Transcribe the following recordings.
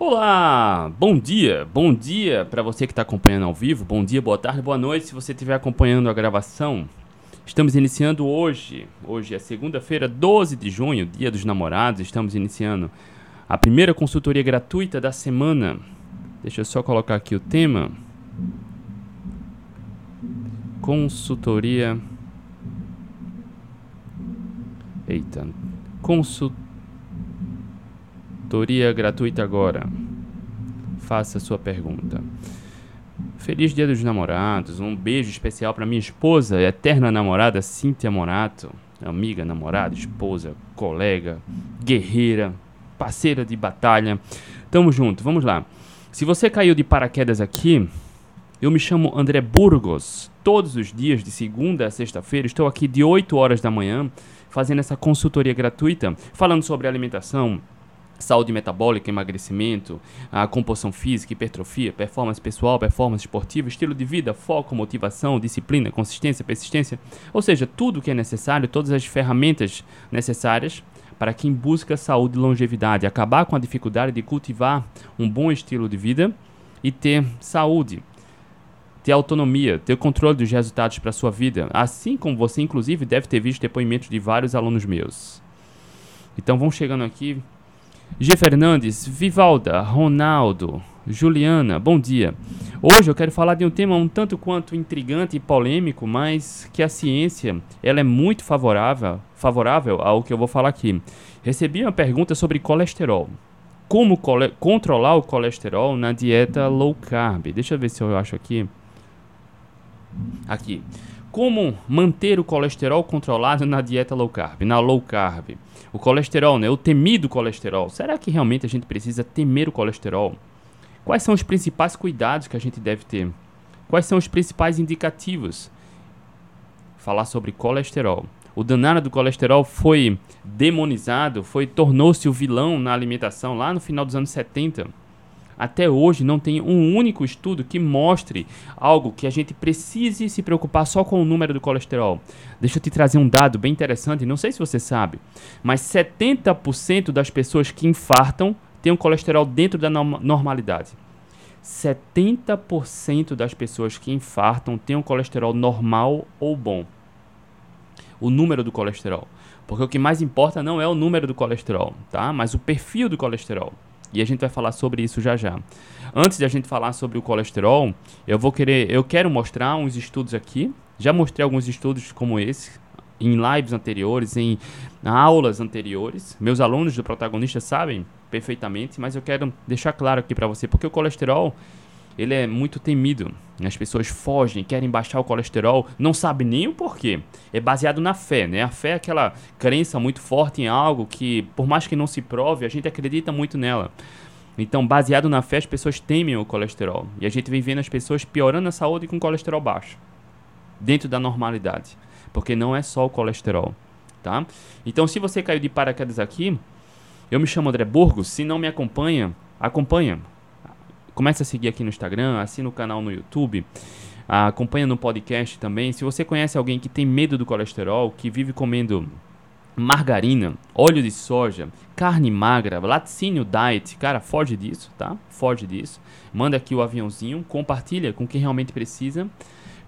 Olá, bom dia, bom dia para você que está acompanhando ao vivo, bom dia, boa tarde, boa noite se você estiver acompanhando a gravação. Estamos iniciando hoje, hoje é segunda-feira, 12 de junho, dia dos namorados, estamos iniciando a primeira consultoria gratuita da semana. Deixa eu só colocar aqui o tema. Consultoria. Eita. Consultoria Consultoria gratuita agora. Faça sua pergunta. Feliz Dia dos Namorados. Um beijo especial para minha esposa, eterna namorada Cíntia Morato. Amiga, namorada, esposa, colega, guerreira, parceira de batalha. Tamo junto, vamos lá. Se você caiu de paraquedas aqui, eu me chamo André Burgos. Todos os dias, de segunda a sexta-feira, estou aqui de 8 horas da manhã fazendo essa consultoria gratuita, falando sobre alimentação, saúde metabólica, emagrecimento, a composição física, hipertrofia, performance pessoal, performance esportiva, estilo de vida, foco, motivação, disciplina, consistência, persistência, ou seja, tudo o que é necessário, todas as ferramentas necessárias para quem busca saúde e longevidade, acabar com a dificuldade de cultivar um bom estilo de vida e ter saúde, ter autonomia, ter controle dos resultados para sua vida, assim como você inclusive deve ter visto depoimentos de vários alunos meus. Então vão chegando aqui, G. Fernandes, Vivalda, Ronaldo, Juliana, bom dia. Hoje eu quero falar de um tema um tanto quanto intrigante e polêmico, mas que a ciência ela é muito favorável, favorável ao que eu vou falar aqui. Recebi uma pergunta sobre colesterol. Como controlar o colesterol na dieta low carb? Deixa eu ver se eu acho aqui. Aqui. Como manter o colesterol controlado na dieta low carb, na low carb? O colesterol, né? O temido colesterol. Será que realmente a gente precisa temer o colesterol? Quais são os principais cuidados que a gente deve ter? Quais são os principais indicativos? Falar sobre colesterol. O danado do colesterol foi demonizado, foi tornou-se o vilão na alimentação lá no final dos anos 70 até hoje não tem um único estudo que mostre algo que a gente precise se preocupar só com o número do colesterol. Deixa eu te trazer um dado bem interessante, não sei se você sabe, mas 70% das pessoas que infartam têm um colesterol dentro da normalidade. 70% das pessoas que infartam têm um colesterol normal ou bom. O número do colesterol. Porque o que mais importa não é o número do colesterol, tá? Mas o perfil do colesterol. E a gente vai falar sobre isso já já. Antes de a gente falar sobre o colesterol, eu vou querer, eu quero mostrar uns estudos aqui. Já mostrei alguns estudos como esse em lives anteriores, em aulas anteriores. Meus alunos do protagonista sabem perfeitamente, mas eu quero deixar claro aqui para você, porque o colesterol ele é muito temido. As pessoas fogem, querem baixar o colesterol, não sabem nem o porquê. É baseado na fé, né? A fé é aquela crença muito forte em algo que, por mais que não se prove, a gente acredita muito nela. Então, baseado na fé, as pessoas temem o colesterol. E a gente vem vendo as pessoas piorando a saúde com colesterol baixo. Dentro da normalidade. Porque não é só o colesterol, tá? Então, se você caiu de paraquedas aqui, eu me chamo André Burgos. Se não me acompanha, acompanha. Comece a seguir aqui no Instagram, assina o canal no YouTube, acompanha no podcast também. Se você conhece alguém que tem medo do colesterol, que vive comendo margarina, óleo de soja, carne magra, laticínio diet, cara, foge disso, tá? Foge disso. Manda aqui o aviãozinho, compartilha com quem realmente precisa,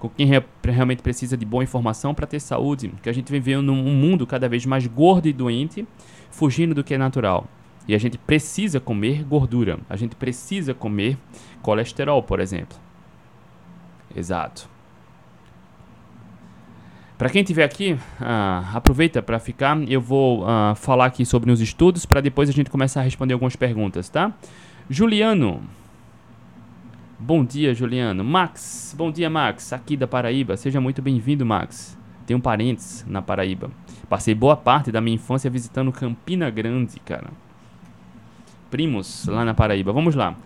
com quem re realmente precisa de boa informação para ter saúde, que a gente vem vendo num mundo cada vez mais gordo e doente, fugindo do que é natural. E a gente precisa comer gordura. A gente precisa comer colesterol, por exemplo. Exato. Para quem estiver aqui, uh, aproveita para ficar. Eu vou uh, falar aqui sobre os estudos para depois a gente começar a responder algumas perguntas, tá? Juliano. Bom dia, Juliano. Max. Bom dia, Max. Aqui da Paraíba. Seja muito bem-vindo, Max. Tenho parentes na Paraíba. Passei boa parte da minha infância visitando Campina Grande, cara primos lá na Paraíba. Vamos lá.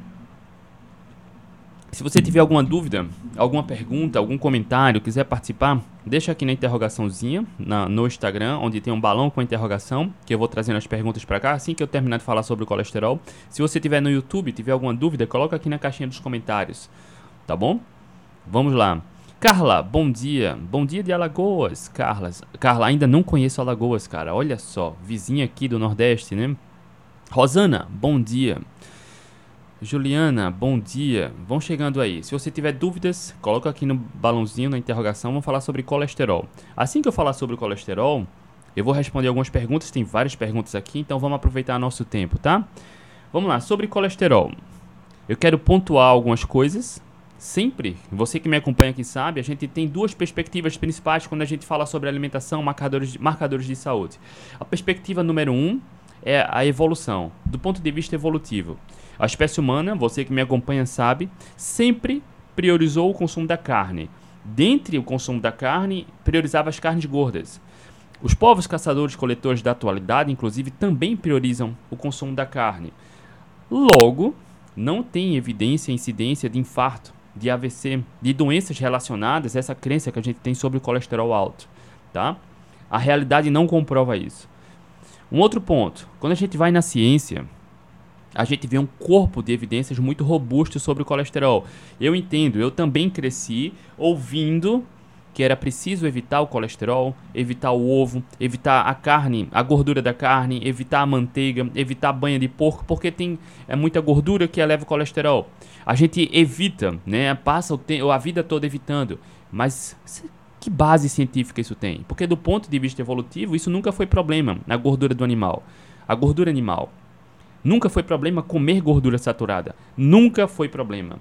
Se você tiver alguma dúvida, alguma pergunta, algum comentário, quiser participar, deixa aqui na interrogaçãozinha na, no Instagram, onde tem um balão com interrogação, que eu vou trazendo as perguntas para cá assim que eu terminar de falar sobre o colesterol. Se você tiver no YouTube, tiver alguma dúvida, coloca aqui na caixinha dos comentários, tá bom? Vamos lá. Carla, bom dia. Bom dia de Alagoas, Carla. Carla, ainda não conheço Alagoas, cara. Olha só, vizinha aqui do Nordeste, né? Rosana, bom dia. Juliana, bom dia. Vão chegando aí. Se você tiver dúvidas, coloca aqui no balãozinho, na interrogação, vamos falar sobre colesterol. Assim que eu falar sobre colesterol, eu vou responder algumas perguntas, tem várias perguntas aqui, então vamos aproveitar nosso tempo, tá? Vamos lá, sobre colesterol. Eu quero pontuar algumas coisas. Sempre, você que me acompanha aqui sabe, a gente tem duas perspectivas principais quando a gente fala sobre alimentação, marcadores marcadores de saúde. A perspectiva número um é a evolução, do ponto de vista evolutivo. A espécie humana, você que me acompanha sabe, sempre priorizou o consumo da carne. Dentre o consumo da carne, priorizava as carnes gordas. Os povos caçadores-coletores da atualidade, inclusive, também priorizam o consumo da carne. Logo, não tem evidência incidência de infarto, de AVC, de doenças relacionadas a essa crença que a gente tem sobre o colesterol alto, tá? A realidade não comprova isso. Um outro ponto, quando a gente vai na ciência, a gente vê um corpo de evidências muito robusto sobre o colesterol. Eu entendo, eu também cresci ouvindo que era preciso evitar o colesterol, evitar o ovo, evitar a carne, a gordura da carne, evitar a manteiga, evitar a banha de porco, porque tem é muita gordura que eleva o colesterol. A gente evita, né? Passa o a vida toda evitando, mas que base científica isso tem? Porque do ponto de vista evolutivo, isso nunca foi problema na gordura do animal. A gordura animal nunca foi problema comer gordura saturada. Nunca foi problema.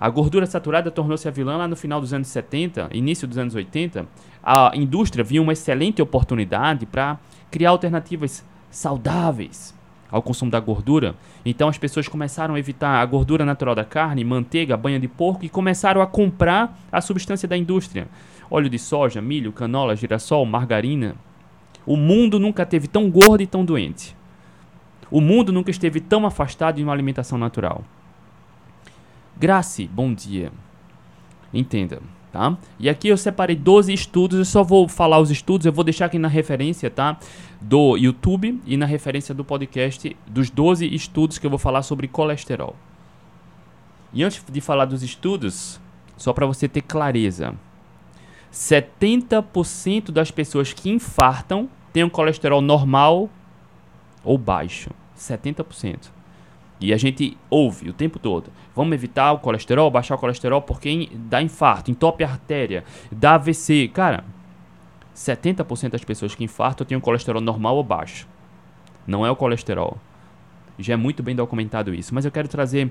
A gordura saturada tornou-se a vilã lá no final dos anos 70, início dos anos 80. A indústria viu uma excelente oportunidade para criar alternativas saudáveis ao consumo da gordura. Então as pessoas começaram a evitar a gordura natural da carne, manteiga, banha de porco e começaram a comprar a substância da indústria. Óleo de soja, milho, canola, girassol, margarina. O mundo nunca teve tão gordo e tão doente. O mundo nunca esteve tão afastado de uma alimentação natural. Grace, bom dia. Entenda, tá? E aqui eu separei 12 estudos, eu só vou falar os estudos, eu vou deixar aqui na referência, tá? Do YouTube e na referência do podcast dos 12 estudos que eu vou falar sobre colesterol. E antes de falar dos estudos, só para você ter clareza, 70% das pessoas que infartam têm um colesterol normal ou baixo. 70%. E a gente ouve o tempo todo. Vamos evitar o colesterol, baixar o colesterol, porque dá infarto, entope a artéria, dá AVC. Cara, 70% das pessoas que infartam têm um colesterol normal ou baixo. Não é o colesterol. Já é muito bem documentado isso. Mas eu quero trazer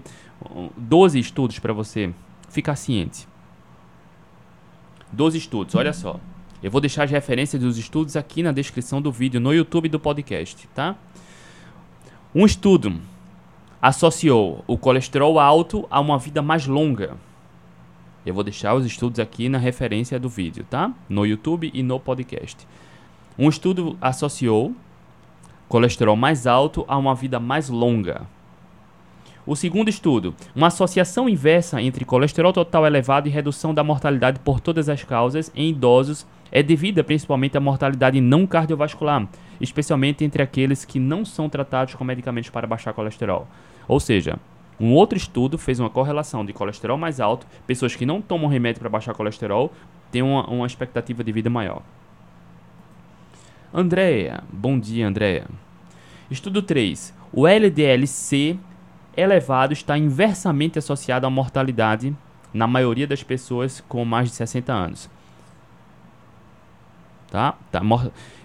12 estudos para você ficar ciente. 12 estudos, olha só. Eu vou deixar as referências dos estudos aqui na descrição do vídeo, no YouTube do podcast, tá? Um estudo associou o colesterol alto a uma vida mais longa. Eu vou deixar os estudos aqui na referência do vídeo, tá? No YouTube e no podcast. Um estudo associou colesterol mais alto a uma vida mais longa. O segundo estudo, uma associação inversa entre colesterol total elevado e redução da mortalidade por todas as causas em idosos é devida principalmente à mortalidade não cardiovascular, especialmente entre aqueles que não são tratados com medicamentos para baixar colesterol. Ou seja, um outro estudo fez uma correlação de colesterol mais alto, pessoas que não tomam remédio para baixar colesterol têm uma, uma expectativa de vida maior. Andréia, bom dia Andréia. Estudo 3. O LDL-C elevado está inversamente associado à mortalidade na maioria das pessoas com mais de 60 anos. Tá? tá.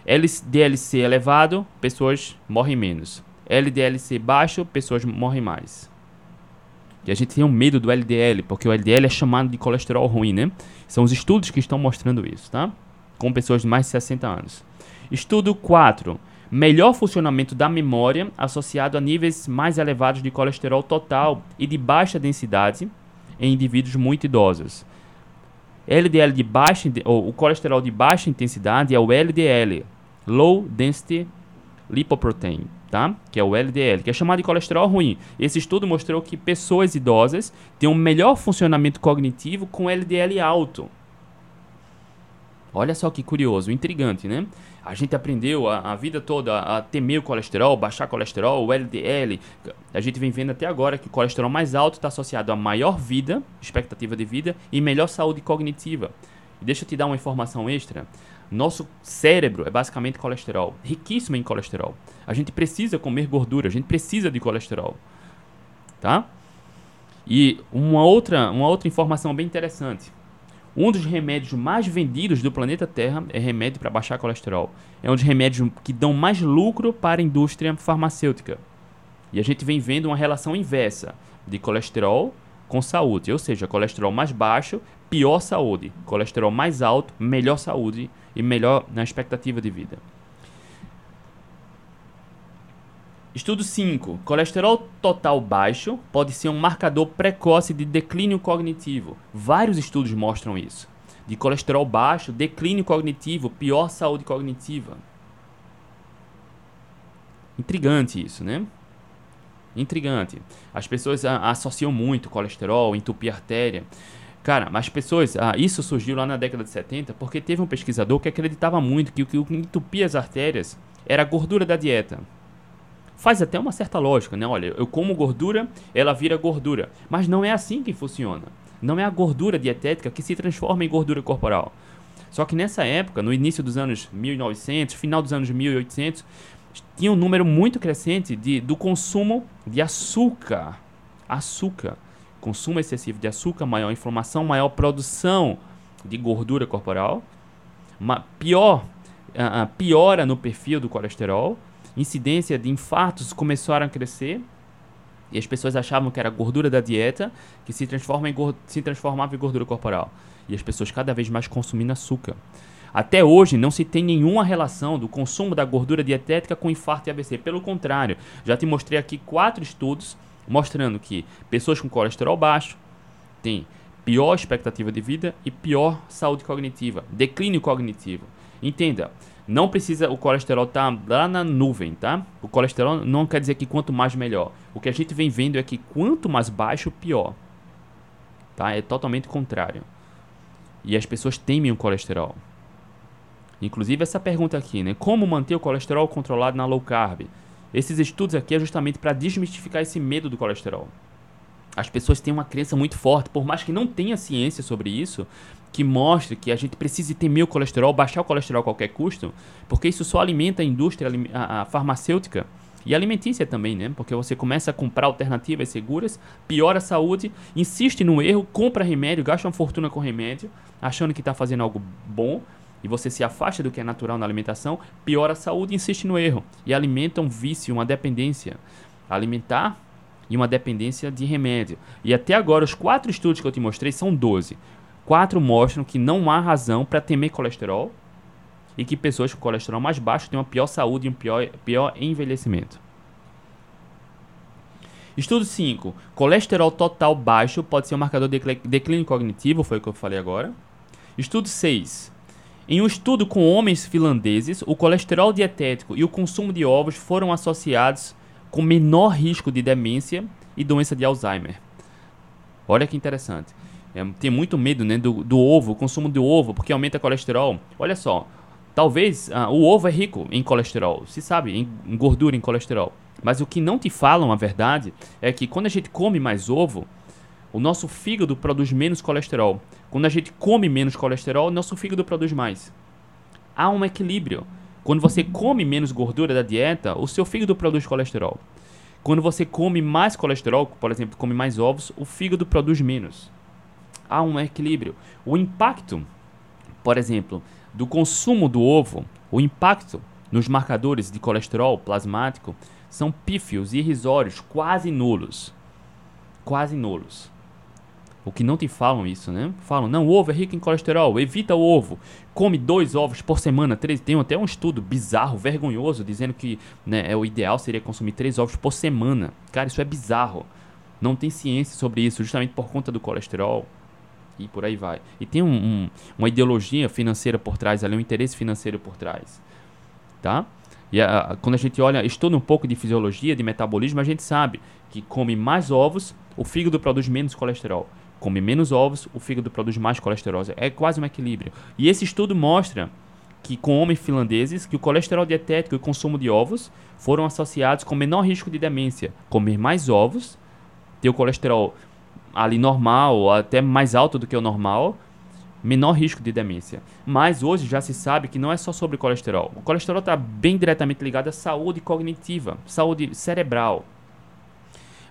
LDL-C elevado, pessoas morrem menos. LDL-C baixo, pessoas morrem mais. E a gente tem um medo do LDL, porque o LDL é chamado de colesterol ruim, né? São os estudos que estão mostrando isso, tá? Com pessoas de mais de 60 anos. Estudo 4. Melhor funcionamento da memória associado a níveis mais elevados de colesterol total e de baixa densidade em indivíduos muito idosos. LDL de baixa ou o colesterol de baixa intensidade é o LDL, Low Density Lipoprotein tá? Que é o LDL, que é chamado de colesterol ruim. Esse estudo mostrou que pessoas idosas têm um melhor funcionamento cognitivo com LDL alto. Olha só que curioso, intrigante, né? A gente aprendeu a, a vida toda a temer o colesterol, baixar colesterol, o LDL. A gente vem vendo até agora que o colesterol mais alto está associado a maior vida, expectativa de vida, e melhor saúde cognitiva. Deixa eu te dar uma informação extra. Nosso cérebro é basicamente colesterol, riquíssimo em colesterol. A gente precisa comer gordura, a gente precisa de colesterol. Tá? E uma outra, uma outra informação bem interessante. Um dos remédios mais vendidos do planeta Terra é remédio para baixar colesterol. É um dos remédios que dão mais lucro para a indústria farmacêutica. E a gente vem vendo uma relação inversa de colesterol com saúde, ou seja, colesterol mais baixo, pior saúde, colesterol mais alto, melhor saúde e melhor na expectativa de vida. Estudo 5. Colesterol total baixo pode ser um marcador precoce de declínio cognitivo. Vários estudos mostram isso. De colesterol baixo, declínio cognitivo, pior saúde cognitiva. Intrigante isso, né? Intrigante. As pessoas associam muito colesterol, entupir artéria. Cara, as pessoas. Ah, isso surgiu lá na década de 70 porque teve um pesquisador que acreditava muito que o que entupia as artérias era a gordura da dieta faz até uma certa lógica, né? Olha, eu como gordura, ela vira gordura. Mas não é assim que funciona. Não é a gordura dietética que se transforma em gordura corporal. Só que nessa época, no início dos anos 1900, final dos anos 1800, tinha um número muito crescente de, do consumo de açúcar. Açúcar. Consumo excessivo de açúcar, maior inflamação, maior produção de gordura corporal. Pior, uh, piora no perfil do colesterol incidência de infartos começaram a crescer e as pessoas achavam que era gordura da dieta que se, transforma em se transformava em gordura corporal. E as pessoas cada vez mais consumindo açúcar. Até hoje não se tem nenhuma relação do consumo da gordura dietética com infarto e AVC. Pelo contrário, já te mostrei aqui quatro estudos mostrando que pessoas com colesterol baixo têm pior expectativa de vida e pior saúde cognitiva, declínio cognitivo. Entenda, não precisa o colesterol estar tá lá na nuvem, tá? O colesterol não quer dizer que quanto mais melhor. O que a gente vem vendo é que quanto mais baixo, pior. Tá? É totalmente contrário. E as pessoas temem o colesterol. Inclusive essa pergunta aqui, né? Como manter o colesterol controlado na low carb? Esses estudos aqui é justamente para desmistificar esse medo do colesterol as pessoas têm uma crença muito forte, por mais que não tenha ciência sobre isso, que mostre que a gente precisa temer o colesterol, baixar o colesterol a qualquer custo, porque isso só alimenta a indústria a, a farmacêutica e alimentícia também, né? Porque você começa a comprar alternativas seguras, piora a saúde, insiste no erro, compra remédio, gasta uma fortuna com remédio, achando que está fazendo algo bom, e você se afasta do que é natural na alimentação, piora a saúde e insiste no erro. E alimenta um vício, uma dependência. Alimentar e uma dependência de remédio. E até agora, os quatro estudos que eu te mostrei são 12. Quatro mostram que não há razão para temer colesterol e que pessoas com colesterol mais baixo têm uma pior saúde e um pior, pior envelhecimento. Estudo 5. Colesterol total baixo pode ser um marcador de declínio cognitivo, foi o que eu falei agora. Estudo 6. Em um estudo com homens finlandeses, o colesterol dietético e o consumo de ovos foram associados com menor risco de demência e doença de Alzheimer. Olha que interessante. É, tem muito medo né, do, do ovo, o consumo do ovo, porque aumenta colesterol. Olha só, talvez ah, o ovo é rico em colesterol, se sabe, em, em gordura, em colesterol. Mas o que não te falam, a verdade, é que quando a gente come mais ovo, o nosso fígado produz menos colesterol. Quando a gente come menos colesterol, nosso fígado produz mais. Há um equilíbrio. Quando você come menos gordura da dieta, o seu fígado produz colesterol. Quando você come mais colesterol, por exemplo, come mais ovos, o fígado produz menos. Há um equilíbrio. O impacto, por exemplo, do consumo do ovo, o impacto nos marcadores de colesterol plasmático são pífios e irrisórios, quase nulos. Quase nulos. O que não te falam isso, né? Falam, não, o ovo é rico em colesterol, evita o ovo. Come dois ovos por semana, três. Tem até um estudo bizarro, vergonhoso, dizendo que né, é, o ideal seria consumir três ovos por semana. Cara, isso é bizarro. Não tem ciência sobre isso, justamente por conta do colesterol e por aí vai. E tem um, um, uma ideologia financeira por trás ali, um interesse financeiro por trás. Tá? E a, quando a gente olha, estuda um pouco de fisiologia, de metabolismo, a gente sabe que come mais ovos, o fígado produz menos colesterol come menos ovos, o fígado produz mais colesterol. É quase um equilíbrio. E esse estudo mostra que com homens finlandeses, que o colesterol dietético e o consumo de ovos foram associados com menor risco de demência. Comer mais ovos, ter o colesterol ali normal, até mais alto do que o normal, menor risco de demência. Mas hoje já se sabe que não é só sobre colesterol. O colesterol está bem diretamente ligado à saúde cognitiva, saúde cerebral.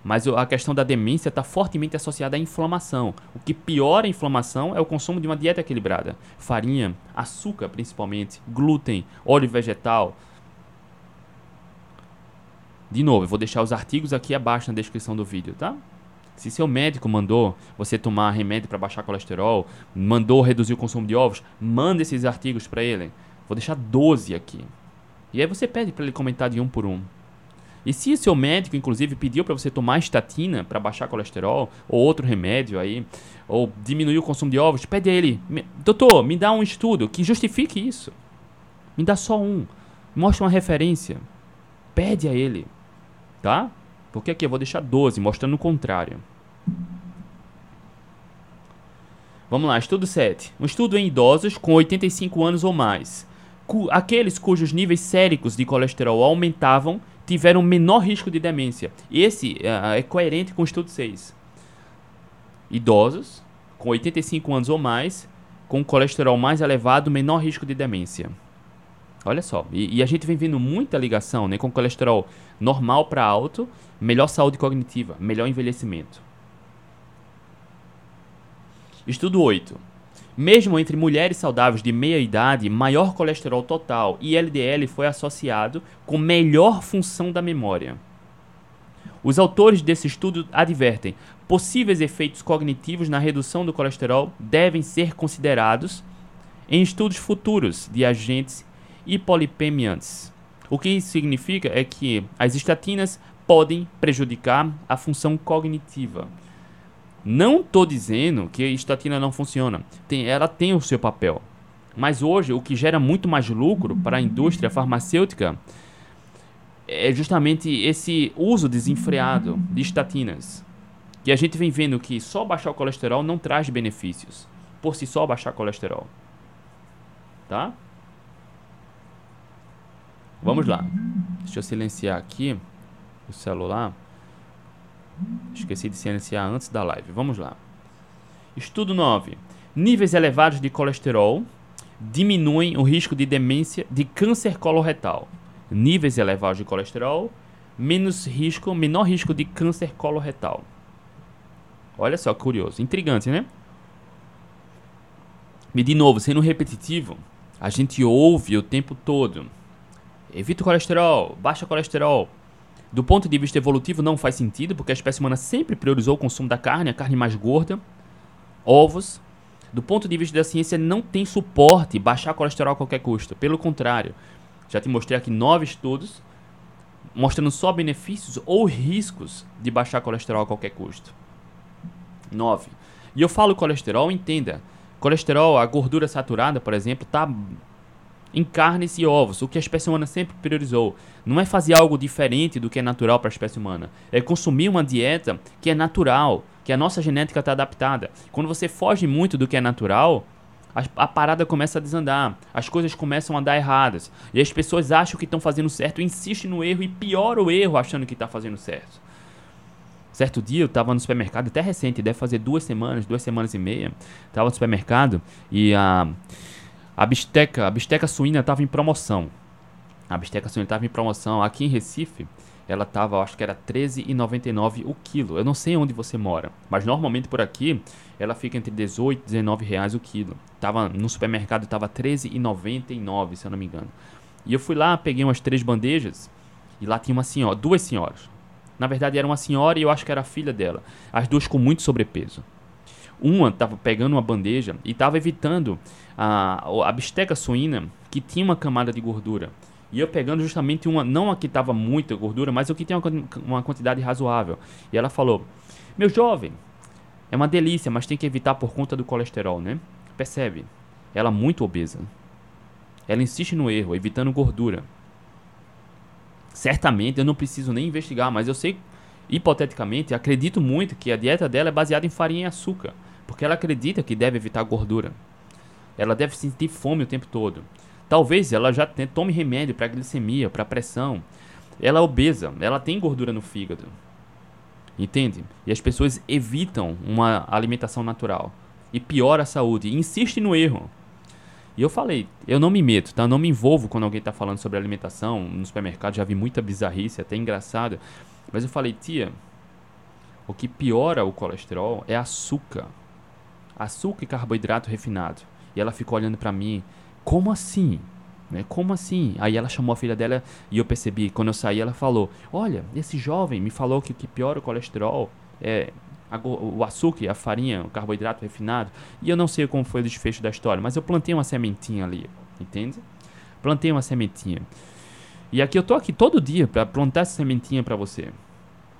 Mas a questão da demência está fortemente associada à inflamação. O que piora a inflamação é o consumo de uma dieta equilibrada. Farinha, açúcar principalmente, glúten, óleo vegetal. De novo, eu vou deixar os artigos aqui abaixo na descrição do vídeo, tá? Se seu médico mandou você tomar remédio para baixar colesterol, mandou reduzir o consumo de ovos, manda esses artigos para ele. Vou deixar 12 aqui. E aí você pede para ele comentar de um por um. E se seu médico, inclusive, pediu para você tomar estatina para baixar colesterol, ou outro remédio aí, ou diminuir o consumo de ovos, pede a ele, doutor, me dá um estudo que justifique isso. Me dá só um. Mostra uma referência. Pede a ele. Tá? Porque aqui eu vou deixar 12, mostrando o contrário. Vamos lá, estudo 7. Um estudo em idosos com 85 anos ou mais. Aqueles cujos níveis séricos de colesterol aumentavam tiveram menor risco de demência. Esse uh, é coerente com o estudo 6. Idosos com 85 anos ou mais, com colesterol mais elevado, menor risco de demência. Olha só, e, e a gente vem vendo muita ligação né, com colesterol normal para alto, melhor saúde cognitiva, melhor envelhecimento. Estudo 8. Mesmo entre mulheres saudáveis de meia idade, maior colesterol total e LDL foi associado com melhor função da memória. Os autores desse estudo advertem: possíveis efeitos cognitivos na redução do colesterol devem ser considerados em estudos futuros de agentes hipolipemiantes. O que isso significa é que as estatinas podem prejudicar a função cognitiva. Não estou dizendo que a estatina não funciona. Tem, ela tem o seu papel. Mas hoje, o que gera muito mais lucro para a indústria farmacêutica é justamente esse uso desenfreado de estatinas. E a gente vem vendo que só baixar o colesterol não traz benefícios. Por si só, baixar colesterol. Tá? Vamos lá. Deixa eu silenciar aqui o celular. Esqueci de silenciar antes da live. Vamos lá. Estudo 9. Níveis elevados de colesterol diminuem o risco de demência de câncer coloretal. Níveis elevados de colesterol, menos risco, menor risco de câncer coloretal. Olha só, curioso, intrigante, né? E de novo, sendo repetitivo, a gente ouve o tempo todo. Evita o colesterol, baixa o colesterol, do ponto de vista evolutivo, não faz sentido, porque a espécie humana sempre priorizou o consumo da carne, a carne mais gorda, ovos. Do ponto de vista da ciência, não tem suporte baixar colesterol a qualquer custo. Pelo contrário, já te mostrei aqui nove estudos mostrando só benefícios ou riscos de baixar colesterol a qualquer custo. 9. E eu falo colesterol, entenda. Colesterol, a gordura saturada, por exemplo, está em carnes e ovos, o que a espécie humana sempre priorizou. Não é fazer algo diferente do que é natural para a espécie humana, é consumir uma dieta que é natural, que a nossa genética está adaptada. Quando você foge muito do que é natural, a, a, parada começa a desandar, as coisas começam a dar erradas, e as pessoas acham que estão fazendo certo, insistem no erro e piora o erro achando que está fazendo certo. Certo dia eu estava no supermercado, até recente, deve fazer duas semanas, duas semanas e meia, estava no supermercado e a. Uh, a bisteca, a bisteca suína estava em promoção. A bisteca suína estava em promoção aqui em Recife. Ela estava, acho que era R$13,99 o quilo. Eu não sei onde você mora, mas normalmente por aqui ela fica entre 18 e 19 reais o quilo. Tava no supermercado estava R$13,99, se eu não me engano. E eu fui lá, peguei umas três bandejas e lá tinha uma senhora, duas senhoras. Na verdade era uma senhora e eu acho que era a filha dela. As duas com muito sobrepeso. Uma estava pegando uma bandeja e estava evitando a, a bisteca suína que tinha uma camada de gordura. E eu pegando justamente uma, não a que estava muita gordura, mas o que tem uma, uma quantidade razoável. E ela falou: Meu jovem, é uma delícia, mas tem que evitar por conta do colesterol, né? Percebe? Ela é muito obesa. Ela insiste no erro, evitando gordura. Certamente eu não preciso nem investigar, mas eu sei, hipoteticamente, acredito muito que a dieta dela é baseada em farinha e açúcar. Porque ela acredita que deve evitar gordura. Ela deve sentir fome o tempo todo. Talvez ela já tome remédio para glicemia, para pressão. Ela é obesa, ela tem gordura no fígado. Entende? E as pessoas evitam uma alimentação natural. E piora a saúde. E insistem no erro. E eu falei, eu não me meto, tá? Eu não me envolvo quando alguém está falando sobre alimentação. No supermercado já vi muita bizarrice, até engraçada. Mas eu falei, tia, o que piora o colesterol é açúcar. Açúcar e carboidrato refinado. E ela ficou olhando para mim, como assim? Né? Como assim? Aí ela chamou a filha dela e eu percebi, quando eu saí, ela falou: Olha, esse jovem me falou que o que piora o colesterol é o açúcar, a farinha, o carboidrato refinado. E eu não sei como foi o desfecho da história, mas eu plantei uma sementinha ali, entende? Plantei uma sementinha. E aqui eu tô aqui todo dia para plantar essa sementinha para você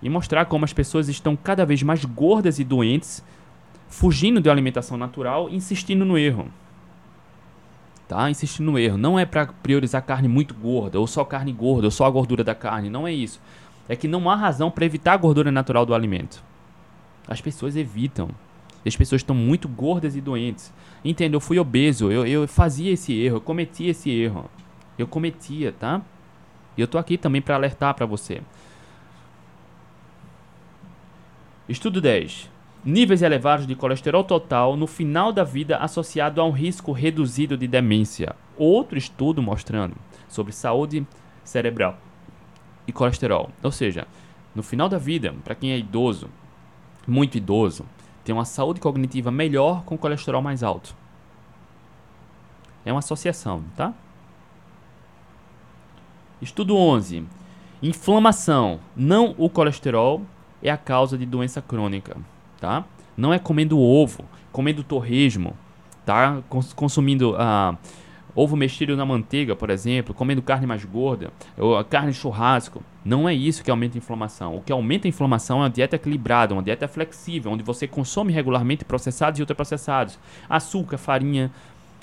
e mostrar como as pessoas estão cada vez mais gordas e doentes, fugindo de uma alimentação natural, insistindo no erro. Tá? Insistindo no erro. Não é para priorizar carne muito gorda, ou só carne gorda, ou só a gordura da carne. Não é isso. É que não há razão para evitar a gordura natural do alimento. As pessoas evitam. As pessoas estão muito gordas e doentes. Entendeu? Eu fui obeso, eu, eu fazia esse erro, eu cometia esse erro. Eu cometia, tá? E eu tô aqui também para alertar para você. Estudo 10. Níveis elevados de colesterol total no final da vida associado a um risco reduzido de demência. Outro estudo mostrando sobre saúde cerebral e colesterol. Ou seja, no final da vida, para quem é idoso, muito idoso, tem uma saúde cognitiva melhor com colesterol mais alto. É uma associação, tá? Estudo 11. Inflamação, não o colesterol, é a causa de doença crônica, tá? Não é comendo ovo, comendo torresmo, tá? Consumindo ah, ovo mexido na manteiga, por exemplo, comendo carne mais gorda, ou carne churrasco. Não é isso que aumenta a inflamação. O que aumenta a inflamação é uma dieta equilibrada, uma dieta flexível, onde você consome regularmente processados e ultraprocessados, açúcar, farinha,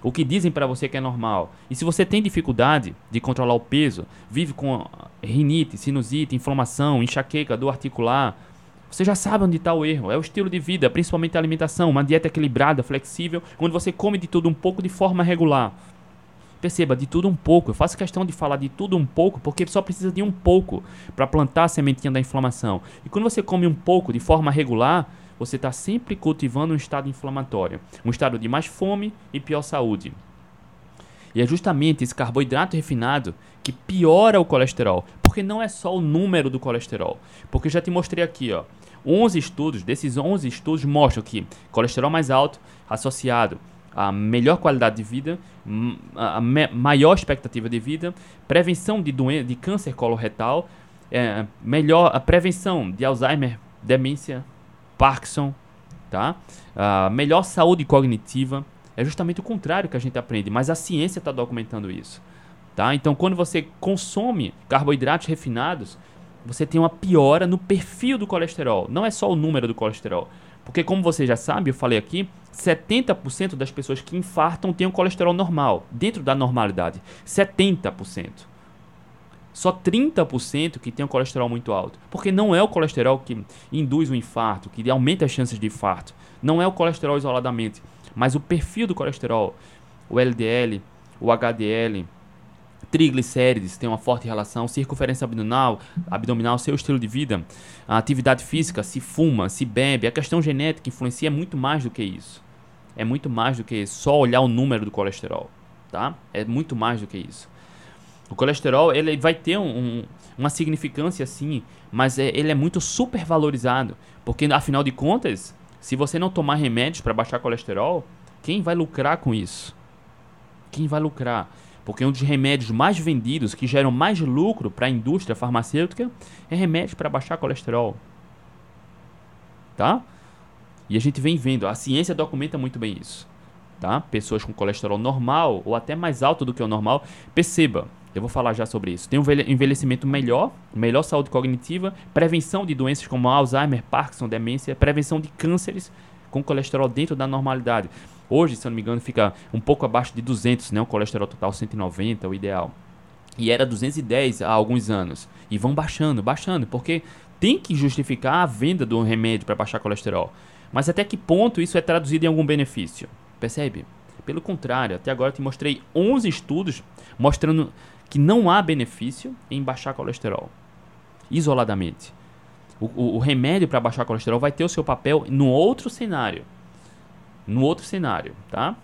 o que dizem para você que é normal. E se você tem dificuldade de controlar o peso, vive com rinite, sinusite, inflamação, enxaqueca, dor articular, você já sabe onde está o erro. É o estilo de vida, principalmente a alimentação, uma dieta equilibrada, flexível, onde você come de tudo um pouco de forma regular. Perceba, de tudo um pouco. Eu faço questão de falar de tudo um pouco, porque só precisa de um pouco para plantar a sementinha da inflamação. E quando você come um pouco de forma regular, você está sempre cultivando um estado inflamatório, um estado de mais fome e pior saúde. E é justamente esse carboidrato refinado que piora o colesterol, porque não é só o número do colesterol. Porque eu já te mostrei aqui, ó, 11 estudos, desses 11 estudos mostram que colesterol mais alto associado a melhor qualidade de vida, a maior expectativa de vida, prevenção de doença, de câncer coloretal, é, melhor a prevenção de Alzheimer, demência, Parkinson, tá? A melhor saúde cognitiva é justamente o contrário que a gente aprende, mas a ciência está documentando isso, tá? Então, quando você consome carboidratos refinados, você tem uma piora no perfil do colesterol. Não é só o número do colesterol, porque como você já sabe, eu falei aqui, 70% das pessoas que infartam têm um colesterol normal, dentro da normalidade. 70%. Só 30% que tem um colesterol muito alto. Porque não é o colesterol que induz o infarto, que aumenta as chances de infarto. Não é o colesterol isoladamente, mas o perfil do colesterol, o LDL, o HDL, triglicérides tem uma forte relação, circunferência abdominal, abdominal, seu estilo de vida, a atividade física, se fuma, se bebe, a questão genética influencia muito mais do que isso. É muito mais do que só olhar o número do colesterol, tá? É muito mais do que isso. O colesterol ele vai ter um, um, uma significância sim, mas é, ele é muito supervalorizado, porque afinal de contas, se você não tomar remédios para baixar colesterol, quem vai lucrar com isso? Quem vai lucrar? Porque um dos remédios mais vendidos, que geram mais lucro para a indústria farmacêutica, é remédio para baixar colesterol. Tá? E a gente vem vendo, a ciência documenta muito bem isso. Tá? Pessoas com colesterol normal ou até mais alto do que o normal, perceba, eu vou falar já sobre isso. Tem um envelhecimento melhor, melhor saúde cognitiva, prevenção de doenças como Alzheimer, Parkinson, demência, prevenção de cânceres com colesterol dentro da normalidade. Hoje, se eu não me engano, fica um pouco abaixo de 200, né? O colesterol total 190, o ideal. E era 210 há alguns anos. E vão baixando, baixando, porque tem que justificar a venda do remédio para baixar colesterol. Mas até que ponto isso é traduzido em algum benefício? Percebe? Pelo contrário, até agora eu te mostrei 11 estudos mostrando que não há benefício em baixar colesterol isoladamente. O, o, o remédio para baixar colesterol vai ter o seu papel no outro cenário no outro cenário, tá?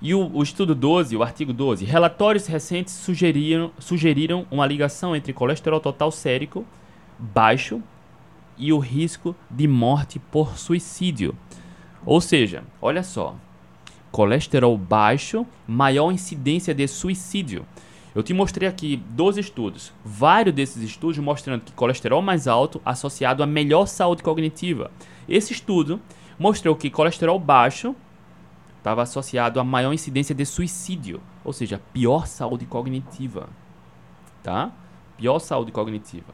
E o, o, estudo 12, o artigo 12, relatórios recentes sugeriram, sugeriram uma ligação entre colesterol total sérico, baixo e o risco de morte por suicídio. Ou seja, olha só, colesterol baixo, maior incidência de suicídio. Eu te mostrei aqui dois estudos, vários desses estudos mostrando que colesterol mais alto associado a melhor saúde cognitiva. Esse estudo mostrou que colesterol baixo estava associado a maior incidência de suicídio, ou seja, pior saúde cognitiva, tá? Pior saúde cognitiva.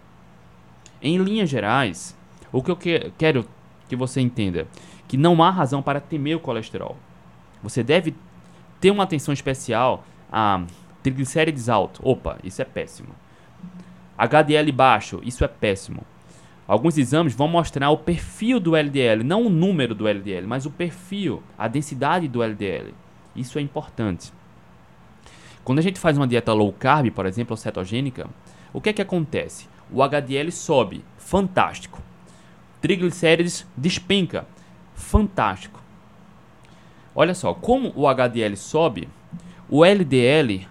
Em linhas gerais, o que eu que quero que você entenda, que não há razão para temer o colesterol. Você deve ter uma atenção especial a triglicérides alto. Opa, isso é péssimo. HDL baixo, isso é péssimo. Alguns exames vão mostrar o perfil do LDL, não o número do LDL, mas o perfil, a densidade do LDL. Isso é importante. Quando a gente faz uma dieta low carb, por exemplo, ou cetogênica, o que é que acontece? O HDL sobe, fantástico. Triglicérides despenca, fantástico. Olha só, como o HDL sobe, o LDL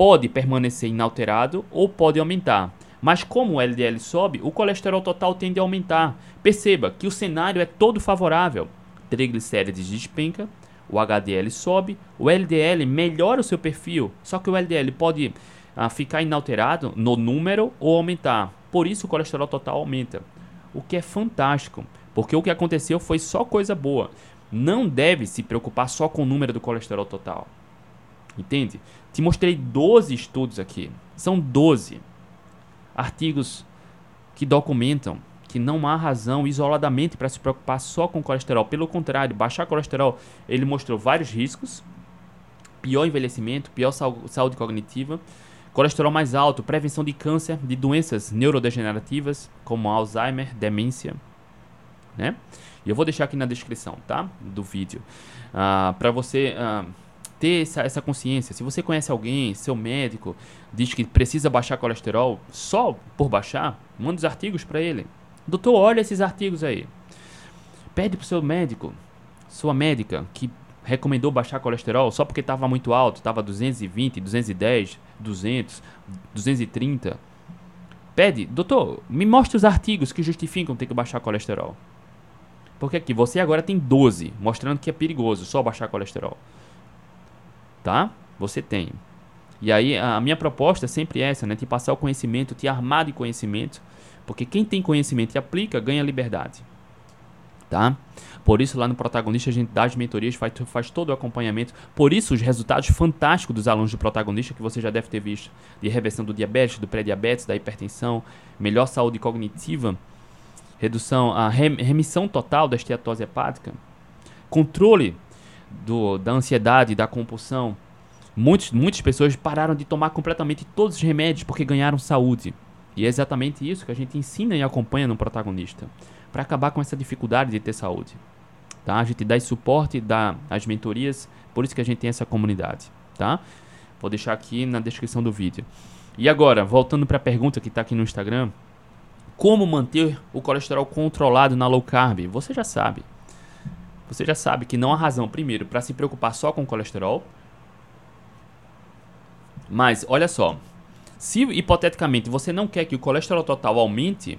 pode permanecer inalterado ou pode aumentar. Mas como o LDL sobe, o colesterol total tende a aumentar. Perceba que o cenário é todo favorável. Triglicérides despenca, o HDL sobe, o LDL melhora o seu perfil, só que o LDL pode ah, ficar inalterado no número ou aumentar. Por isso o colesterol total aumenta. O que é fantástico, porque o que aconteceu foi só coisa boa. Não deve se preocupar só com o número do colesterol total. Entende? Te mostrei 12 estudos aqui. São 12 artigos que documentam que não há razão isoladamente para se preocupar só com colesterol. Pelo contrário, baixar colesterol, ele mostrou vários riscos: pior envelhecimento, pior saúde cognitiva, colesterol mais alto, prevenção de câncer, de doenças neurodegenerativas como Alzheimer, demência, né? E eu vou deixar aqui na descrição, tá? Do vídeo, uh, para você uh, ter essa, essa consciência. Se você conhece alguém, seu médico, diz que precisa baixar colesterol, só por baixar, manda os artigos para ele. Doutor, olha esses artigos aí. Pede pro seu médico, sua médica, que recomendou baixar colesterol só porque estava muito alto, estava 220, 210, 200, 230. Pede, doutor, me mostre os artigos que justificam ter que baixar colesterol. Porque aqui você agora tem 12, mostrando que é perigoso só baixar colesterol tá? Você tem. E aí a minha proposta é sempre essa, né? Te passar o conhecimento, te armar de conhecimento, porque quem tem conhecimento e aplica ganha liberdade, tá? Por isso lá no protagonista a gente dá as mentorias, faz, faz todo o acompanhamento. Por isso os resultados fantásticos dos alunos do protagonista que você já deve ter visto, de reversão do diabetes, do pré-diabetes, da hipertensão, melhor saúde cognitiva, redução, a remissão total da esteatose hepática, controle do, da ansiedade, da compulsão, muitos, muitas pessoas pararam de tomar completamente todos os remédios porque ganharam saúde. E é exatamente isso que a gente ensina e acompanha no protagonista, para acabar com essa dificuldade de ter saúde. Tá? A gente dá esse suporte, dá as mentorias, por isso que a gente tem essa comunidade. Tá? Vou deixar aqui na descrição do vídeo. E agora, voltando para a pergunta que está aqui no Instagram, como manter o colesterol controlado na low carb? Você já sabe você já sabe que não há razão, primeiro, para se preocupar só com o colesterol. Mas, olha só, se hipoteticamente você não quer que o colesterol total aumente,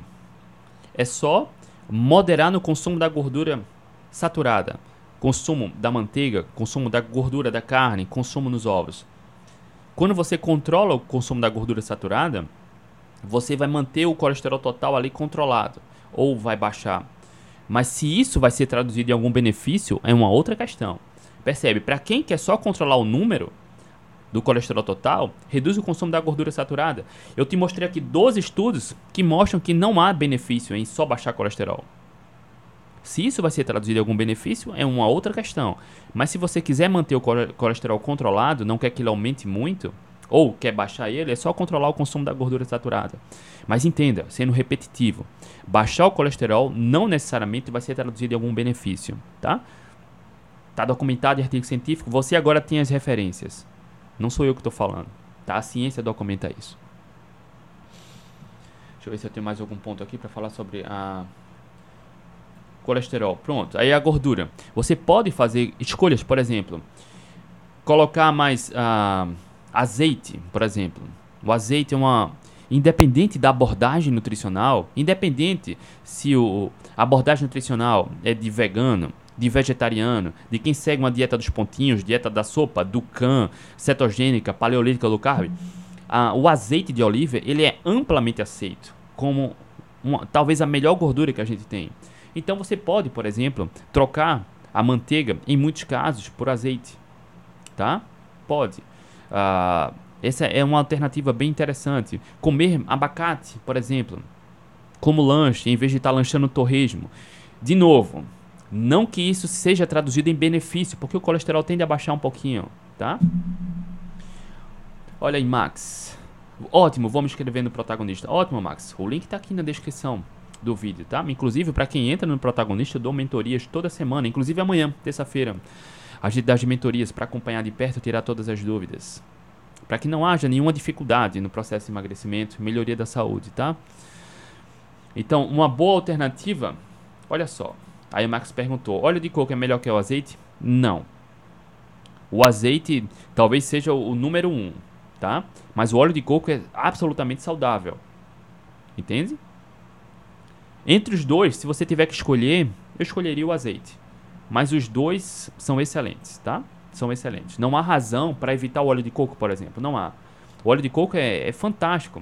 é só moderar no consumo da gordura saturada, consumo da manteiga, consumo da gordura da carne, consumo nos ovos. Quando você controla o consumo da gordura saturada, você vai manter o colesterol total ali controlado ou vai baixar. Mas se isso vai ser traduzido em algum benefício, é uma outra questão. Percebe? Para quem quer só controlar o número do colesterol total, reduz o consumo da gordura saturada. Eu te mostrei aqui 12 estudos que mostram que não há benefício em só baixar colesterol. Se isso vai ser traduzido em algum benefício, é uma outra questão. Mas se você quiser manter o colesterol controlado, não quer que ele aumente muito, ou quer baixar ele, é só controlar o consumo da gordura saturada. Mas entenda, sendo repetitivo, baixar o colesterol não necessariamente vai ser traduzido em algum benefício, tá? Tá documentado em artigo científico, você agora tem as referências. Não sou eu que estou falando, tá? A ciência documenta isso. Deixa eu ver se eu tenho mais algum ponto aqui para falar sobre a colesterol. Pronto, aí a gordura. Você pode fazer escolhas, por exemplo, colocar mais uh, azeite, por exemplo. O azeite é uma independente da abordagem nutricional, independente se o, a abordagem nutricional é de vegano, de vegetariano, de quem segue uma dieta dos pontinhos, dieta da sopa, do can, cetogênica, paleolítica, low carb, a, o azeite de oliva ele é amplamente aceito como uma, talvez a melhor gordura que a gente tem. Então você pode, por exemplo, trocar a manteiga, em muitos casos, por azeite. Tá? Pode. Uh, essa é uma alternativa bem interessante. Comer abacate, por exemplo, como lanche, em vez de estar lanchando torresmo. De novo, não que isso seja traduzido em benefício, porque o colesterol tende a baixar um pouquinho, tá? Olha aí, Max. Ótimo, vamos escrever no protagonista. Ótimo, Max. O link está aqui na descrição do vídeo, tá? Inclusive, para quem entra no protagonista, eu dou mentorias toda semana, inclusive amanhã, terça-feira. As mentorias para acompanhar de perto e tirar todas as dúvidas. Para que não haja nenhuma dificuldade no processo de emagrecimento, melhoria da saúde, tá? Então, uma boa alternativa, olha só. Aí o Max perguntou: óleo de coco é melhor que o azeite? Não. O azeite talvez seja o, o número um, tá? Mas o óleo de coco é absolutamente saudável. Entende? Entre os dois, se você tiver que escolher, eu escolheria o azeite. Mas os dois são excelentes, tá? São excelentes. Não há razão para evitar o óleo de coco, por exemplo. Não há. O óleo de coco é, é fantástico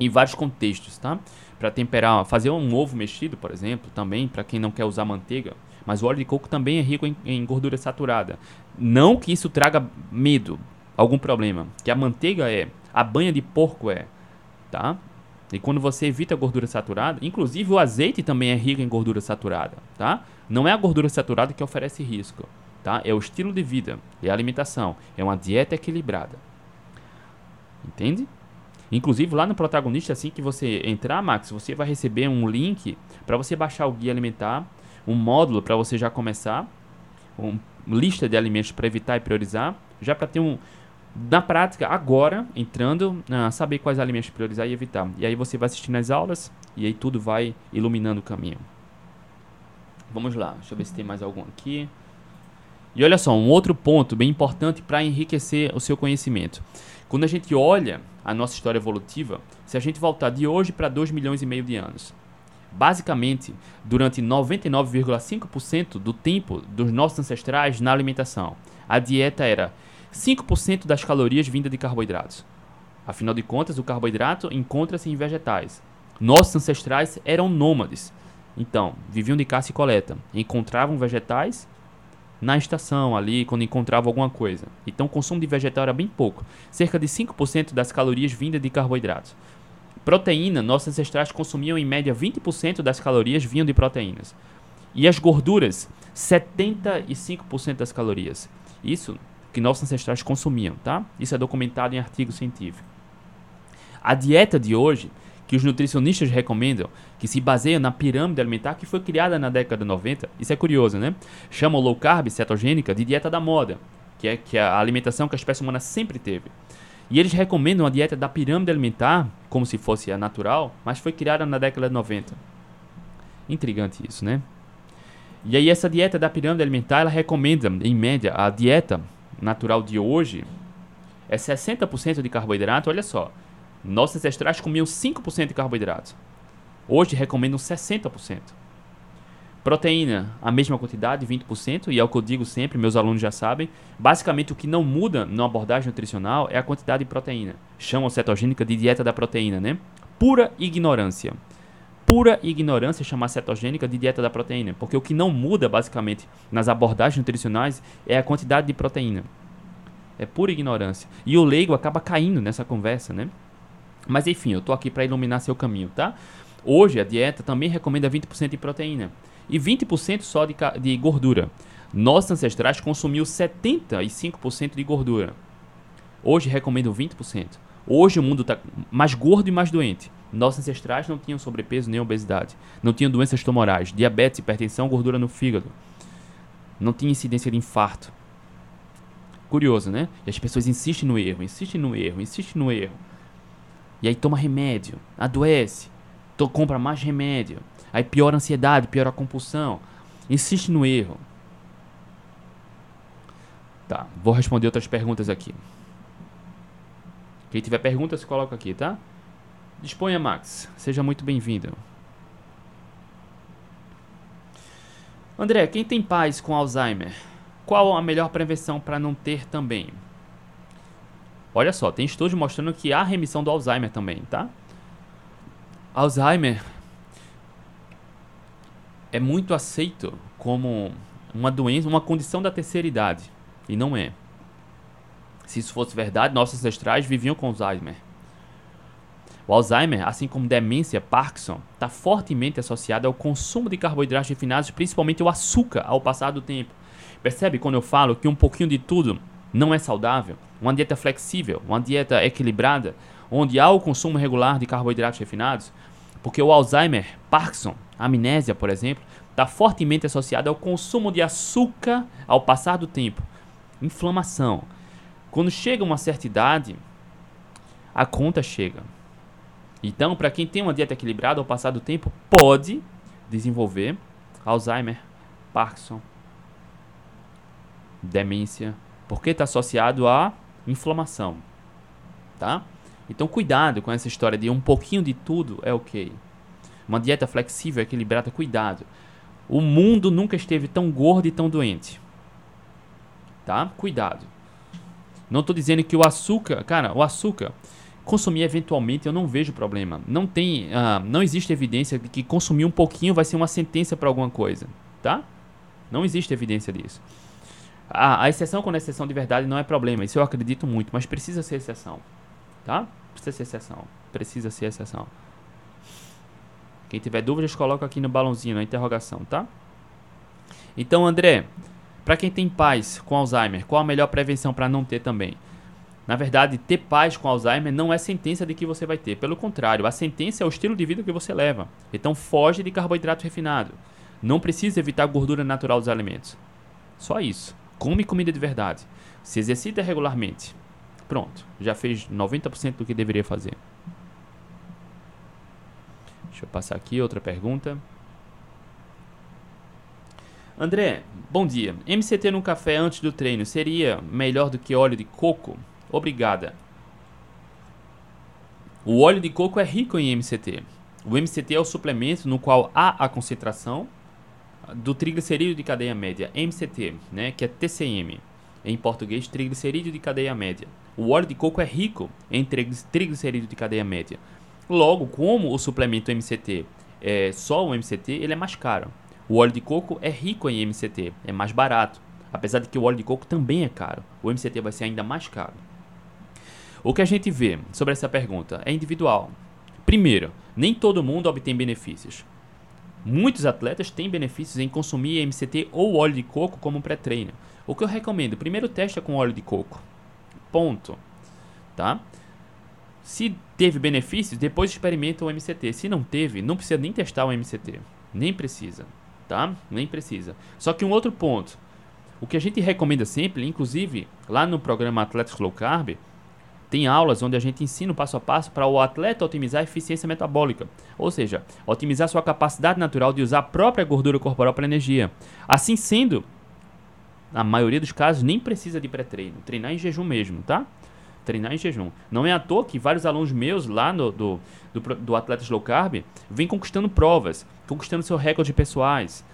em vários contextos, tá? Para temperar, fazer um ovo mexido, por exemplo, também para quem não quer usar manteiga. Mas o óleo de coco também é rico em, em gordura saturada. Não que isso traga medo, algum problema. Que a manteiga é, a banha de porco é, tá? E quando você evita a gordura saturada, inclusive o azeite também é rico em gordura saturada, tá? Não é a gordura saturada que oferece risco, tá? É o estilo de vida, é a alimentação, é uma dieta equilibrada. Entende? Inclusive lá no protagonista, assim que você entrar, Max, você vai receber um link para você baixar o guia alimentar, um módulo para você já começar, uma lista de alimentos para evitar e priorizar, já para ter um, na prática, agora, entrando, saber quais alimentos priorizar e evitar. E aí você vai assistindo as aulas e aí tudo vai iluminando o caminho. Vamos lá, deixa eu ver se tem mais algum aqui. E olha só, um outro ponto bem importante para enriquecer o seu conhecimento. Quando a gente olha a nossa história evolutiva, se a gente voltar de hoje para 2 milhões e meio de anos, basicamente, durante 99,5% do tempo dos nossos ancestrais na alimentação, a dieta era 5% das calorias vinda de carboidratos. Afinal de contas, o carboidrato encontra-se em vegetais. Nossos ancestrais eram nômades. Então, viviam de caça e coleta. Encontravam vegetais na estação ali, quando encontravam alguma coisa. Então, o consumo de vegetal era bem pouco. Cerca de 5% das calorias vinda de carboidratos. Proteína, nossos ancestrais consumiam em média 20% das calorias vinham de proteínas. E as gorduras, 75% das calorias. Isso que nossos ancestrais consumiam, tá? Isso é documentado em artigo científico. A dieta de hoje, que os nutricionistas recomendam, que se baseia na pirâmide alimentar que foi criada na década de 90, isso é curioso, né? Chamam low carb, cetogênica, de dieta da moda, que é, que é a alimentação que a espécie humana sempre teve. E eles recomendam a dieta da pirâmide alimentar, como se fosse a natural, mas foi criada na década de 90. Intrigante isso, né? E aí essa dieta da pirâmide alimentar, ela recomenda, em média, a dieta natural de hoje é 60% de carboidrato. Olha só, nossos ancestrais comiam 5% de carboidrato. Hoje recomendam 60%. Proteína, a mesma quantidade, 20%, e é o que eu digo sempre, meus alunos já sabem. Basicamente, o que não muda na abordagem nutricional é a quantidade de proteína. Chamam cetogênica de dieta da proteína, né? Pura ignorância. Pura ignorância chamar cetogênica de dieta da proteína, porque o que não muda, basicamente, nas abordagens nutricionais é a quantidade de proteína. É pura ignorância. E o leigo acaba caindo nessa conversa, né? Mas enfim, eu tô aqui para iluminar seu caminho, tá? Hoje a dieta também recomenda 20% de proteína e 20% só de, de gordura. Nossos ancestrais consumiam 75% de gordura. Hoje recomendo 20%. Hoje o mundo está mais gordo e mais doente. Nossos ancestrais não tinham sobrepeso nem obesidade. Não tinham doenças tumorais, diabetes, hipertensão, gordura no fígado. Não tinha incidência de infarto. Curioso, né? E as pessoas insistem no erro, insistem no erro, insistem no erro. E aí toma remédio, adoece, compra mais remédio. Aí piora a ansiedade, piora a compulsão. Insiste no erro. Tá, vou responder outras perguntas aqui. Quem tiver perguntas, coloca aqui, tá? Disponha, Max. Seja muito bem-vindo. André, quem tem pais com Alzheimer, qual a melhor prevenção para não ter também? Olha só, tem estudos mostrando que há remissão do Alzheimer também, tá? Alzheimer é muito aceito como uma doença, uma condição da terceira idade. E não é. Se isso fosse verdade, nossos ancestrais viviam com Alzheimer. O Alzheimer, assim como demência, Parkinson, está fortemente associado ao consumo de carboidratos refinados, principalmente o açúcar, ao passar do tempo. Percebe quando eu falo que um pouquinho de tudo não é saudável? Uma dieta flexível, uma dieta equilibrada, onde há o consumo regular de carboidratos refinados? Porque o Alzheimer, Parkinson, amnésia, por exemplo, está fortemente associado ao consumo de açúcar ao passar do tempo. Inflamação. Quando chega uma certa idade, a conta chega. Então, para quem tem uma dieta equilibrada ao passar do tempo, pode desenvolver Alzheimer, Parkinson, demência, porque está associado à inflamação, tá? Então, cuidado com essa história de um pouquinho de tudo é ok. Uma dieta flexível, equilibrada, cuidado. O mundo nunca esteve tão gordo e tão doente. Tá? Cuidado. Não estou dizendo que o açúcar, cara, o açúcar consumir eventualmente eu não vejo problema. Não tem, uh, não existe evidência de que consumir um pouquinho vai ser uma sentença para alguma coisa, tá? Não existe evidência disso. A, a exceção quando a exceção de verdade não é problema. Isso eu acredito muito, mas precisa ser exceção, tá? Precisa ser exceção. Precisa ser exceção. Quem tiver dúvidas, coloca aqui no balãozinho, na interrogação, tá? Então, André, para quem tem pais com Alzheimer, qual a melhor prevenção para não ter também? Na verdade, ter pais com Alzheimer não é sentença de que você vai ter. Pelo contrário, a sentença é o estilo de vida que você leva. Então, foge de carboidrato refinado. Não precisa evitar gordura natural dos alimentos. Só isso. Come comida de verdade. Se exercita regularmente. Pronto, já fez 90% do que deveria fazer. Deixa eu passar aqui outra pergunta. André, bom dia. MCT no café antes do treino seria melhor do que óleo de coco? Obrigada. O óleo de coco é rico em MCT. O MCT é o suplemento no qual há a concentração do triglicerídeo de cadeia média, MCT, né, que é TCM, em português, triglicerídeo de cadeia média. O óleo de coco é rico em triglicerídeo de cadeia média. Logo, como o suplemento MCT é só o MCT, ele é mais caro. O óleo de coco é rico em MCT, é mais barato. Apesar de que o óleo de coco também é caro. O MCT vai ser ainda mais caro. O que a gente vê sobre essa pergunta é individual. Primeiro, nem todo mundo obtém benefícios. Muitos atletas têm benefícios em consumir MCT ou óleo de coco como pré-treino. O que eu recomendo, primeiro testa com óleo de coco. Ponto. Tá? Se teve benefícios, depois experimenta o MCT. Se não teve, não precisa nem testar o MCT. Nem precisa, tá? Nem precisa. Só que um outro ponto. O que a gente recomenda sempre, inclusive lá no programa Atlético Low Carb, tem aulas onde a gente ensina o passo a passo para o atleta otimizar a eficiência metabólica, ou seja, otimizar sua capacidade natural de usar a própria gordura corporal para energia. Assim sendo, na maioria dos casos nem precisa de pré-treino, treinar em jejum mesmo, tá? Treinar em jejum. Não é à toa que vários alunos meus lá no, do, do, do Atletas Low Carb vêm conquistando provas, conquistando seus recordes pessoais,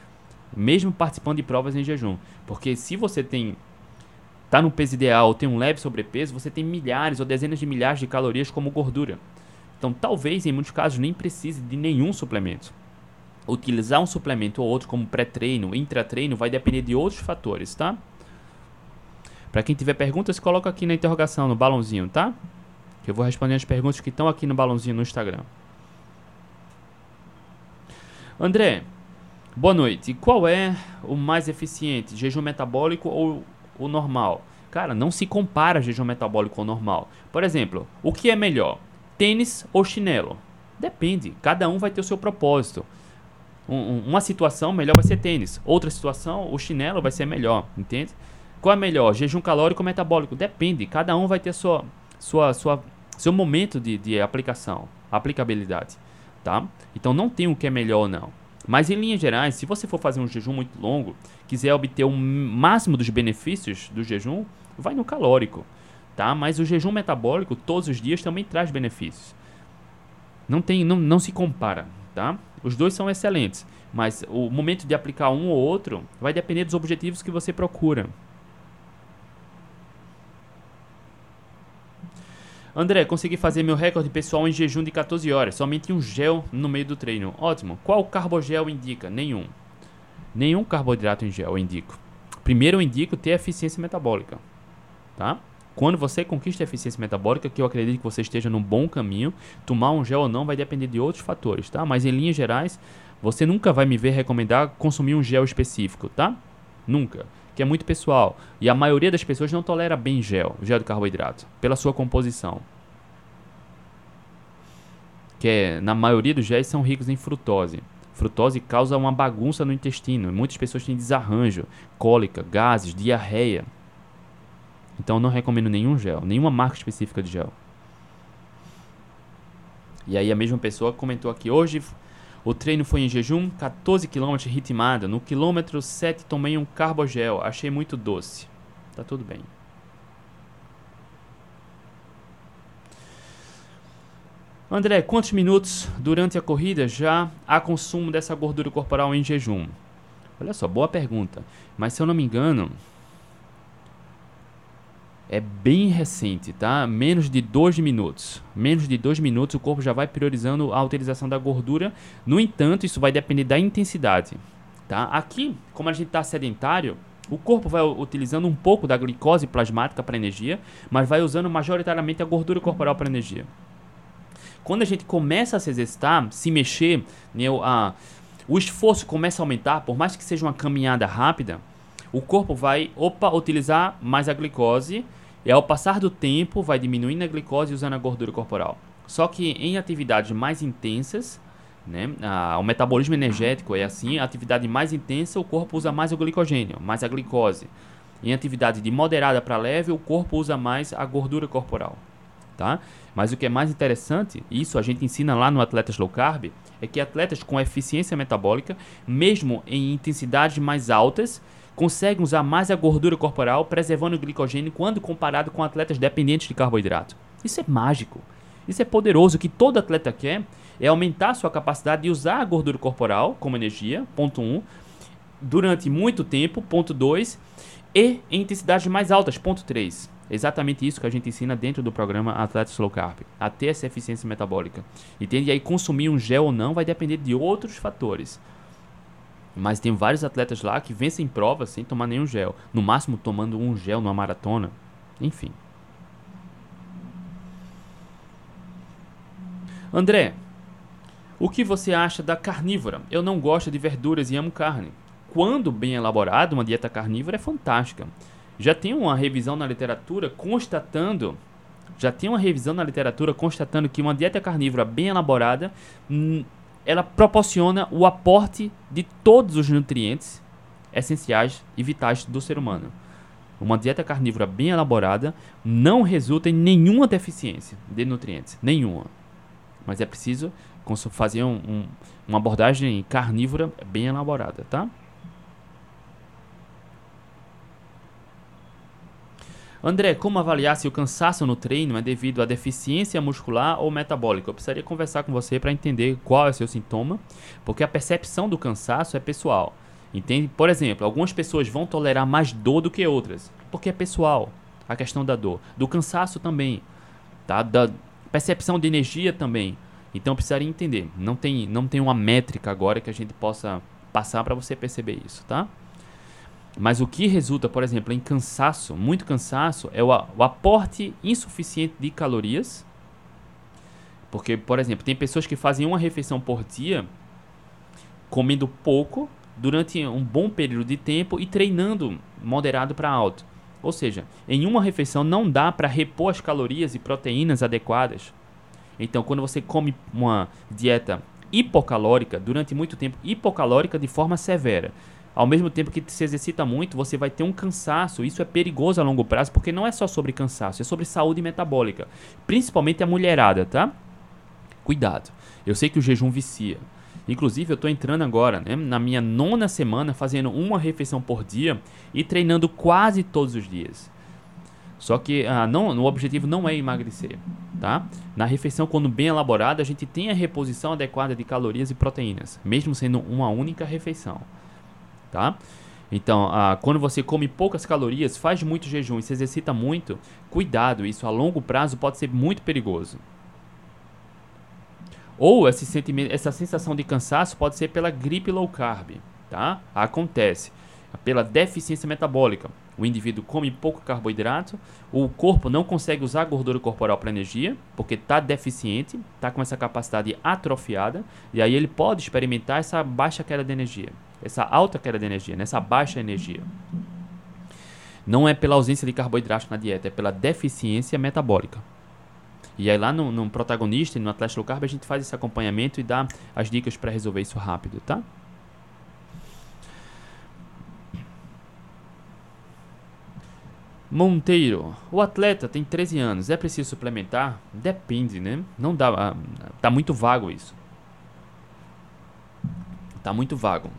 mesmo participando de provas em jejum. Porque se você tem está no peso ideal, tem um leve sobrepeso, você tem milhares ou dezenas de milhares de calorias como gordura. Então, talvez em muitos casos nem precise de nenhum suplemento. Utilizar um suplemento ou outro como pré-treino, intra-treino, vai depender de outros fatores, tá? Para quem tiver perguntas, coloca aqui na interrogação, no balãozinho, tá? Que eu vou responder as perguntas que estão aqui no balãozinho no Instagram. André, boa noite. Qual é o mais eficiente, jejum metabólico ou o normal. Cara, não se compara jejum metabólico ao normal. Por exemplo, o que é melhor? Tênis ou chinelo? Depende, cada um vai ter o seu propósito. Um, uma situação melhor vai ser tênis, outra situação o chinelo vai ser melhor, entende? Qual é melhor, jejum calórico ou metabólico? Depende, cada um vai ter sua, sua, sua, seu momento de, de aplicação, aplicabilidade, tá? Então não tem o que é melhor não. Mas em linhas gerais, se você for fazer um jejum muito longo, quiser obter o máximo dos benefícios do jejum, vai no calórico, tá? Mas o jejum metabólico todos os dias também traz benefícios. Não tem, não, não se compara, tá? Os dois são excelentes, mas o momento de aplicar um ou outro vai depender dos objetivos que você procura. André, consegui fazer meu recorde pessoal em jejum de 14 horas, somente um gel no meio do treino. Ótimo. Qual carbogel indica? Nenhum. Nenhum carboidrato em gel eu indico. Primeiro eu indico ter eficiência metabólica, tá? Quando você conquista a eficiência metabólica, que eu acredito que você esteja num bom caminho, tomar um gel ou não vai depender de outros fatores, tá? Mas em linhas gerais, você nunca vai me ver recomendar consumir um gel específico, tá? Nunca. Que é muito pessoal. E a maioria das pessoas não tolera bem gel, gel de carboidrato, pela sua composição. Que é, na maioria dos géis são ricos em frutose. Frutose causa uma bagunça no intestino. Muitas pessoas têm desarranjo, cólica, gases, diarreia. Então não recomendo nenhum gel, nenhuma marca específica de gel. E aí a mesma pessoa comentou aqui hoje, o treino foi em jejum, 14 km ritmada. No quilômetro 7 tomei um carbogel, achei muito doce. Tá tudo bem. André, quantos minutos durante a corrida já há consumo dessa gordura corporal em jejum? Olha só, boa pergunta. Mas se eu não me engano, é bem recente, tá? Menos de 2 minutos. Menos de 2 minutos o corpo já vai priorizando a utilização da gordura. No entanto, isso vai depender da intensidade, tá? Aqui, como a gente está sedentário, o corpo vai utilizando um pouco da glicose plasmática para energia, mas vai usando majoritariamente a gordura corporal para energia. Quando a gente começa a se exercitar, se mexer, né, a, o esforço começa a aumentar, por mais que seja uma caminhada rápida, o corpo vai, opa, utilizar mais a glicose e ao passar do tempo vai diminuindo a glicose usando a gordura corporal. Só que em atividades mais intensas, né, a, o metabolismo energético é assim, a atividade mais intensa o corpo usa mais o glicogênio, mais a glicose. Em atividade de moderada para leve, o corpo usa mais a gordura corporal. Tá? Mas o que é mais interessante, isso a gente ensina lá no Atletas Low Carb, é que atletas com eficiência metabólica, mesmo em intensidades mais altas, conseguem usar mais a gordura corporal, preservando o glicogênio quando comparado com atletas dependentes de carboidrato. Isso é mágico. Isso é poderoso. O que todo atleta quer é aumentar sua capacidade de usar a gordura corporal como energia, ponto 1, um, durante muito tempo, ponto 2, e em intensidades mais altas, ponto 3. Exatamente isso que a gente ensina dentro do programa Atletas Slow Carb, a ter essa eficiência metabólica. Entende? E aí consumir um gel ou não vai depender de outros fatores. Mas tem vários atletas lá que vencem provas sem tomar nenhum gel. No máximo tomando um gel numa maratona. Enfim. André, o que você acha da carnívora? Eu não gosto de verduras e amo carne. Quando bem elaborada, uma dieta carnívora é fantástica. Já tem uma revisão na literatura constatando já tem uma revisão na literatura constatando que uma dieta carnívora bem elaborada ela proporciona o aporte de todos os nutrientes essenciais e vitais do ser humano. Uma dieta carnívora bem elaborada não resulta em nenhuma deficiência de nutrientes, nenhuma. Mas é preciso fazer um, um, uma abordagem carnívora bem elaborada, tá? André, como avaliar se o cansaço no treino é devido à deficiência muscular ou metabólica? Eu precisaria conversar com você para entender qual é o seu sintoma, porque a percepção do cansaço é pessoal. Entende? Por exemplo, algumas pessoas vão tolerar mais dor do que outras, porque é pessoal a questão da dor. Do cansaço também, tá? Da percepção de energia também. Então precisaria entender. Não tem, não tem uma métrica agora que a gente possa passar para você perceber isso, tá? Mas o que resulta, por exemplo, em cansaço, muito cansaço, é o, o aporte insuficiente de calorias. Porque, por exemplo, tem pessoas que fazem uma refeição por dia, comendo pouco, durante um bom período de tempo e treinando moderado para alto. Ou seja, em uma refeição não dá para repor as calorias e proteínas adequadas. Então, quando você come uma dieta hipocalórica durante muito tempo, hipocalórica de forma severa, ao mesmo tempo que se exercita muito, você vai ter um cansaço. Isso é perigoso a longo prazo, porque não é só sobre cansaço, é sobre saúde metabólica. Principalmente a mulherada, tá? Cuidado. Eu sei que o jejum vicia. Inclusive, eu estou entrando agora né, na minha nona semana fazendo uma refeição por dia e treinando quase todos os dias. Só que ah, não, o objetivo não é emagrecer. Tá? Na refeição, quando bem elaborada, a gente tem a reposição adequada de calorias e proteínas, mesmo sendo uma única refeição. Tá? Então, ah, quando você come poucas calorias, faz muito jejum e se exercita muito, cuidado, isso a longo prazo pode ser muito perigoso. Ou esse sentimento, essa sensação de cansaço pode ser pela gripe low carb, tá? Acontece pela deficiência metabólica. O indivíduo come pouco carboidrato, o corpo não consegue usar a gordura corporal para energia, porque está deficiente, está com essa capacidade atrofiada, e aí ele pode experimentar essa baixa queda de energia, essa alta queda de energia, nessa baixa energia. Não é pela ausência de carboidrato na dieta, é pela deficiência metabólica. E aí lá no, no protagonista, no Atlético Low Carb, a gente faz esse acompanhamento e dá as dicas para resolver isso rápido, tá? Monteiro, o atleta tem 13 anos, é preciso suplementar? Depende, né? Não dá, ah, tá muito vago isso. Tá muito vago.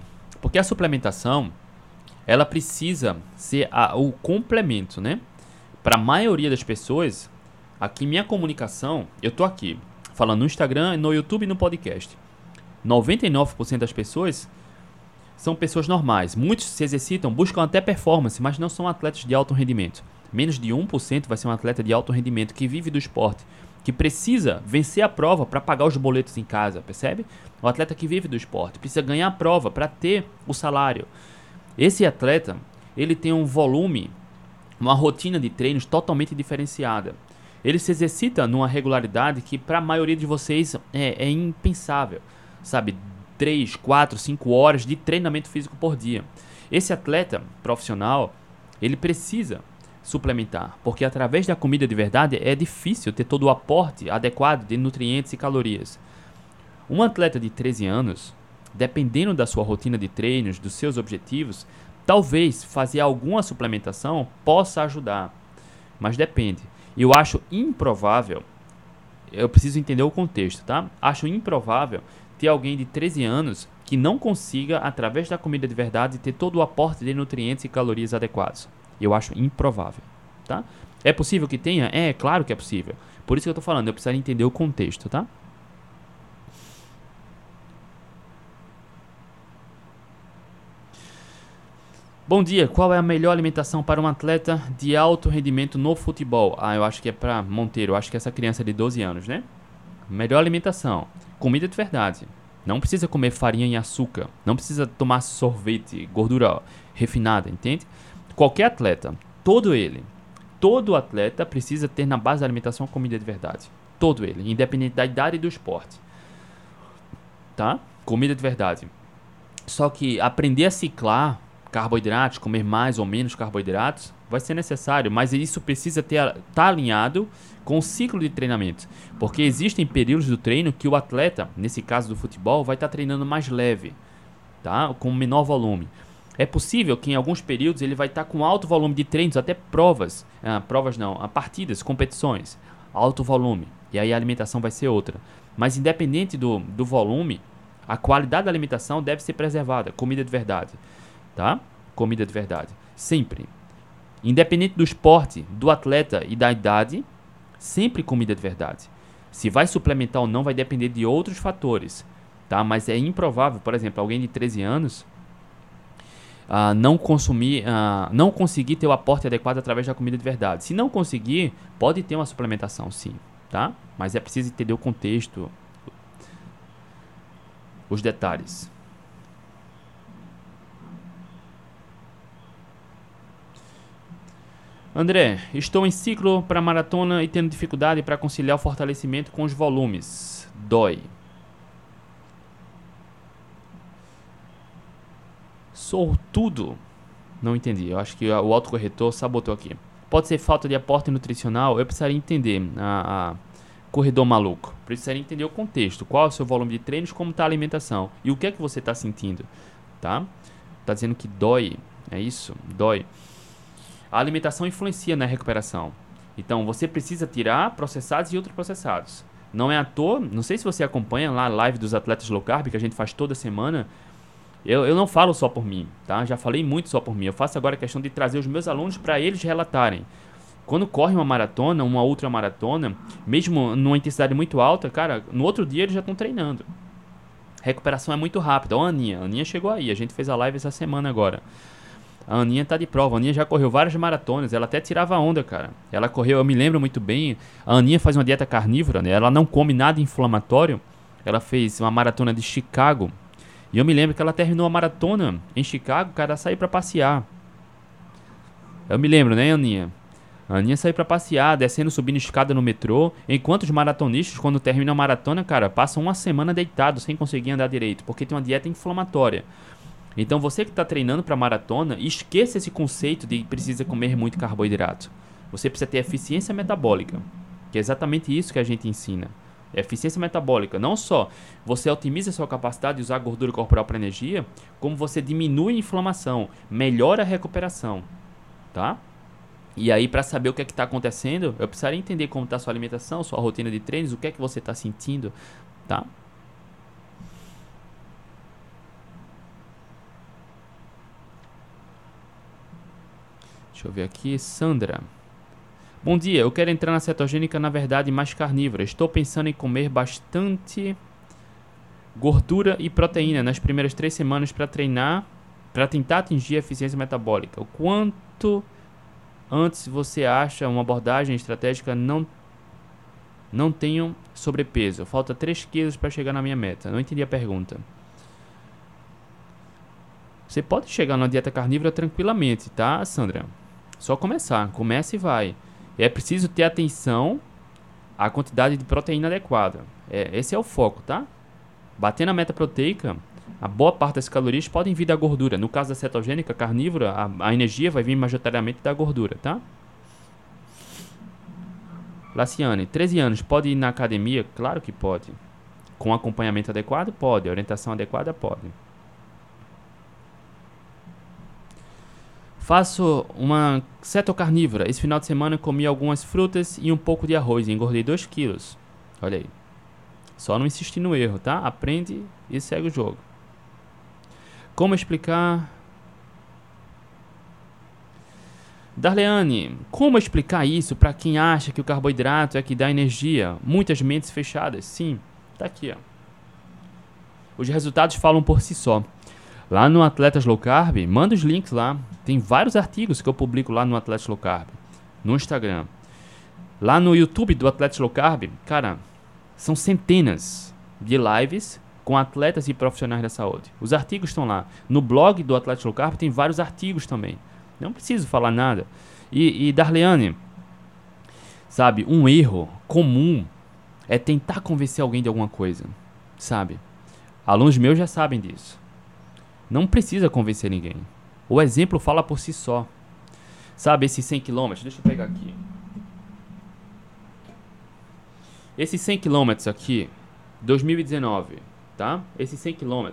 Porque a suplementação, ela precisa ser a, o complemento, né? Para a maioria das pessoas, aqui minha comunicação, eu tô aqui falando no Instagram, no YouTube e no podcast. 99% das pessoas são pessoas normais. Muitos se exercitam, buscam até performance, mas não são atletas de alto rendimento. Menos de 1% vai ser um atleta de alto rendimento que vive do esporte, que precisa vencer a prova para pagar os boletos em casa, percebe? O atleta que vive do esporte precisa ganhar a prova para ter o salário. Esse atleta, ele tem um volume, uma rotina de treinos totalmente diferenciada. Ele se exercita numa regularidade que para a maioria de vocês é, é impensável, sabe? 3, 4, 5 horas de treinamento físico por dia. Esse atleta profissional, ele precisa suplementar, porque através da comida de verdade é difícil ter todo o aporte adequado de nutrientes e calorias. Um atleta de 13 anos, dependendo da sua rotina de treinos, dos seus objetivos, talvez fazer alguma suplementação possa ajudar, mas depende. Eu acho improvável, eu preciso entender o contexto, tá? Acho improvável ter alguém de 13 anos que não consiga, através da comida de verdade, ter todo o aporte de nutrientes e calorias adequados. Eu acho improvável, tá? É possível que tenha? É, claro que é possível. Por isso que eu estou falando, eu preciso entender o contexto, tá? Bom dia, qual é a melhor alimentação para um atleta de alto rendimento no futebol? Ah, eu acho que é para Monteiro, eu acho que é essa criança de 12 anos, né? Melhor alimentação comida de verdade. Não precisa comer farinha e açúcar. Não precisa tomar sorvete, gordura refinada, entende? Qualquer atleta, todo ele, todo atleta precisa ter na base da alimentação comida de verdade. Todo ele, independente da idade e do esporte. Tá? Comida de verdade. Só que aprender a ciclar carboidratos, comer mais ou menos carboidratos, vai ser necessário, mas isso precisa estar tá alinhado com o ciclo de treinamento, porque existem períodos do treino que o atleta, nesse caso do futebol, vai estar tá treinando mais leve, tá? Com menor volume. É possível que em alguns períodos ele vai estar com alto volume de treinos, até provas, ah, provas não, a partidas, competições, alto volume, e aí a alimentação vai ser outra. Mas independente do, do volume, a qualidade da alimentação deve ser preservada, comida de verdade, tá? Comida de verdade, sempre. Independente do esporte, do atleta e da idade, sempre comida de verdade. Se vai suplementar ou não vai depender de outros fatores, tá? Mas é improvável, por exemplo, alguém de 13 anos uh, não consumir, uh, não conseguir ter o aporte adequado através da comida de verdade. Se não conseguir, pode ter uma suplementação, sim, tá? Mas é preciso entender o contexto, os detalhes. André, estou em ciclo para maratona e tendo dificuldade para conciliar o fortalecimento com os volumes. Dói. Sou tudo. Não entendi. Eu acho que o autocorretor sabotou aqui. Pode ser falta de aporte nutricional. Eu precisaria entender a, a corredor maluco. Precisaria entender o contexto. Qual é o seu volume de treinos, como está a alimentação e o que é que você está sentindo, tá? Tá dizendo que dói. É isso? Dói a alimentação influencia na recuperação. Então você precisa tirar processados e ultraprocessados. Não é à toa, não sei se você acompanha lá a live dos atletas low carb que a gente faz toda semana. Eu, eu não falo só por mim, tá? Já falei muito só por mim. Eu faço agora a questão de trazer os meus alunos para eles relatarem. Quando corre uma maratona, uma ultramaratona, mesmo numa intensidade muito alta, cara, no outro dia eles já estão treinando. Recuperação é muito rápida. Ó, a Aninha, a Aninha chegou aí, a gente fez a live essa semana agora. A Aninha tá de prova. A Aninha já correu várias maratonas. Ela até tirava onda, cara. Ela correu, eu me lembro muito bem. A Aninha faz uma dieta carnívora, né? Ela não come nada inflamatório. Ela fez uma maratona de Chicago. E eu me lembro que ela terminou a maratona em Chicago, cara, sair para passear. Eu me lembro, né, Aninha? A Aninha saiu para passear, descendo, subindo escada no metrô, enquanto os maratonistas, quando terminam a maratona, cara, passam uma semana deitados sem conseguir andar direito, porque tem uma dieta inflamatória. Então você que está treinando para maratona, esqueça esse conceito de precisa comer muito carboidrato. Você precisa ter eficiência metabólica, que é exatamente isso que a gente ensina. Eficiência metabólica. Não só você otimiza a sua capacidade de usar gordura corporal para energia, como você diminui a inflamação, melhora a recuperação, tá? E aí, para saber o que é que está acontecendo, eu precisaria entender como está sua alimentação, sua rotina de treinos, o que é que você está sentindo, tá? Deixa eu ver aqui, Sandra. Bom dia, eu quero entrar na cetogênica, na verdade, mais carnívora. Estou pensando em comer bastante gordura e proteína nas primeiras três semanas para treinar, para tentar atingir a eficiência metabólica. O quanto antes você acha uma abordagem estratégica não não tenho sobrepeso. Falta 3 quilos para chegar na minha meta. Não entendi a pergunta. Você pode chegar na dieta carnívora tranquilamente, tá, Sandra? Só começar, começa e vai. É preciso ter atenção à quantidade de proteína adequada. É, esse é o foco, tá? Bater na meta proteica, a boa parte das calorias podem vir da gordura. No caso da cetogênica carnívora, a, a energia vai vir majoritariamente da gordura, tá? Laciane, 13 anos, pode ir na academia? Claro que pode. Com acompanhamento adequado? Pode. Orientação adequada? Pode. Faço uma cetocarnívora. Esse final de semana comi algumas frutas e um pouco de arroz. Engordei 2 quilos. Olha aí. Só não insistir no erro, tá? Aprende e segue o jogo. Como explicar... Darleane, como explicar isso para quem acha que o carboidrato é que dá energia? Muitas mentes fechadas. Sim, tá aqui, ó. Os resultados falam por si só. Lá no Atletas Low Carb, manda os links lá. Tem vários artigos que eu publico lá no Atletas Low Carb, no Instagram. Lá no YouTube do Atletas Low Carb, cara, são centenas de lives com atletas e profissionais da saúde. Os artigos estão lá. No blog do Atletas Low Carb tem vários artigos também. Não preciso falar nada. E, e Darleane, sabe, um erro comum é tentar convencer alguém de alguma coisa, sabe? Alunos meus já sabem disso. Não precisa convencer ninguém. O exemplo fala por si só. Sabe, esses 100 km, deixa eu pegar aqui. Esses 100 km aqui, 2019, tá? Esses 100 km.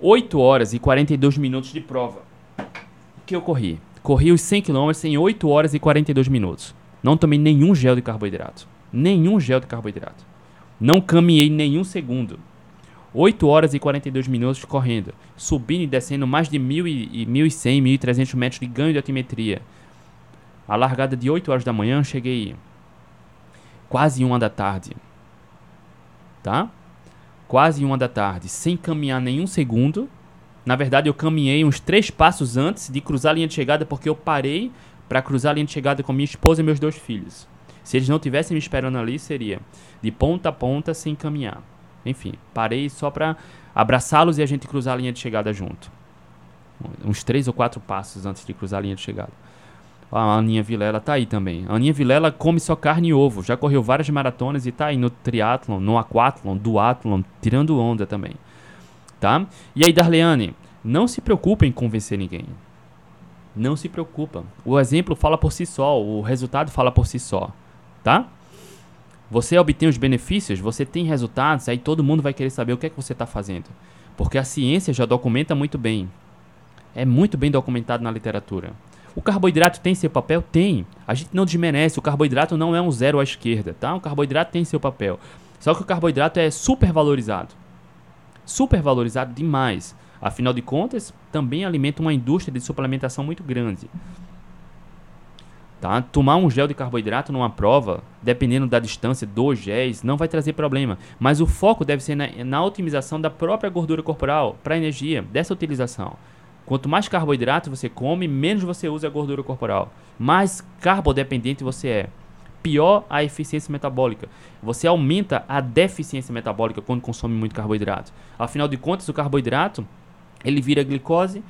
8 horas e 42 minutos de prova. O que eu corri? Corri os 100 km em 8 horas e 42 minutos. Não tomei nenhum gel de carboidrato. Nenhum gel de carboidrato. Não caminhei nenhum segundo. 8 horas e 42 minutos correndo, subindo e descendo mais de 1.100, 1.300 metros de ganho de altimetria. A largada de 8 horas da manhã, cheguei quase uma da tarde. Tá? Quase uma da tarde, sem caminhar nenhum segundo. Na verdade, eu caminhei uns três passos antes de cruzar a linha de chegada, porque eu parei para cruzar a linha de chegada com minha esposa e meus dois filhos. Se eles não tivessem me esperando ali, seria de ponta a ponta sem caminhar. Enfim, parei só para abraçá-los e a gente cruzar a linha de chegada junto. Uns três ou quatro passos antes de cruzar a linha de chegada. A Aninha Vilela tá aí também. A Aninha Vilela come só carne e ovo. Já correu várias maratonas e tá aí no triatlon, no aquatlon, duatlon, tirando onda também. Tá? E aí, Darleane, não se preocupe em convencer ninguém. Não se preocupa. O exemplo fala por si só, o resultado fala por si só. Tá? Você obtém os benefícios, você tem resultados, aí todo mundo vai querer saber o que é que você está fazendo. Porque a ciência já documenta muito bem. É muito bem documentado na literatura. O carboidrato tem seu papel? Tem. A gente não desmerece. O carboidrato não é um zero à esquerda, tá? O carboidrato tem seu papel. Só que o carboidrato é super valorizado. Super valorizado demais. Afinal de contas, também alimenta uma indústria de suplementação muito grande. Tá? Tomar um gel de carboidrato numa prova, dependendo da distância, dois géis, não vai trazer problema. Mas o foco deve ser na, na otimização da própria gordura corporal para energia, dessa utilização. Quanto mais carboidrato você come, menos você usa a gordura corporal. Mais carbodependente você é. Pior a eficiência metabólica. Você aumenta a deficiência metabólica quando consome muito carboidrato. Afinal de contas, o carboidrato ele vira glicose.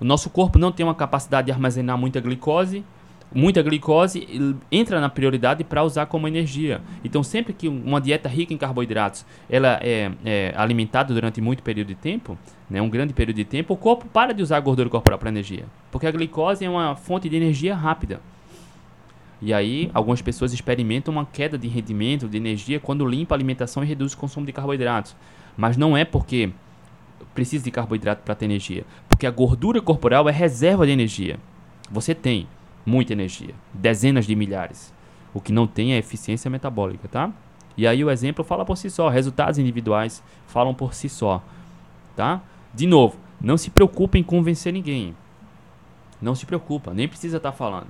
O nosso corpo não tem uma capacidade de armazenar muita glicose muita glicose entra na prioridade para usar como energia. Então, sempre que uma dieta rica em carboidratos ela é, é, alimentada durante muito período de tempo, né, um grande período de tempo, o corpo para de usar a gordura corporal para energia, porque a glicose é uma fonte de energia rápida. E aí, algumas pessoas experimentam uma queda de rendimento, de energia, quando limpa a alimentação e reduz o consumo de carboidratos. Mas não é porque precisa de carboidrato para ter energia, porque a gordura corporal é reserva de energia. Você tem, muita energia, dezenas de milhares. O que não tem é eficiência metabólica, tá? E aí o exemplo fala por si só, resultados individuais falam por si só, tá? De novo, não se preocupe em convencer ninguém. Não se preocupa, nem precisa estar tá falando.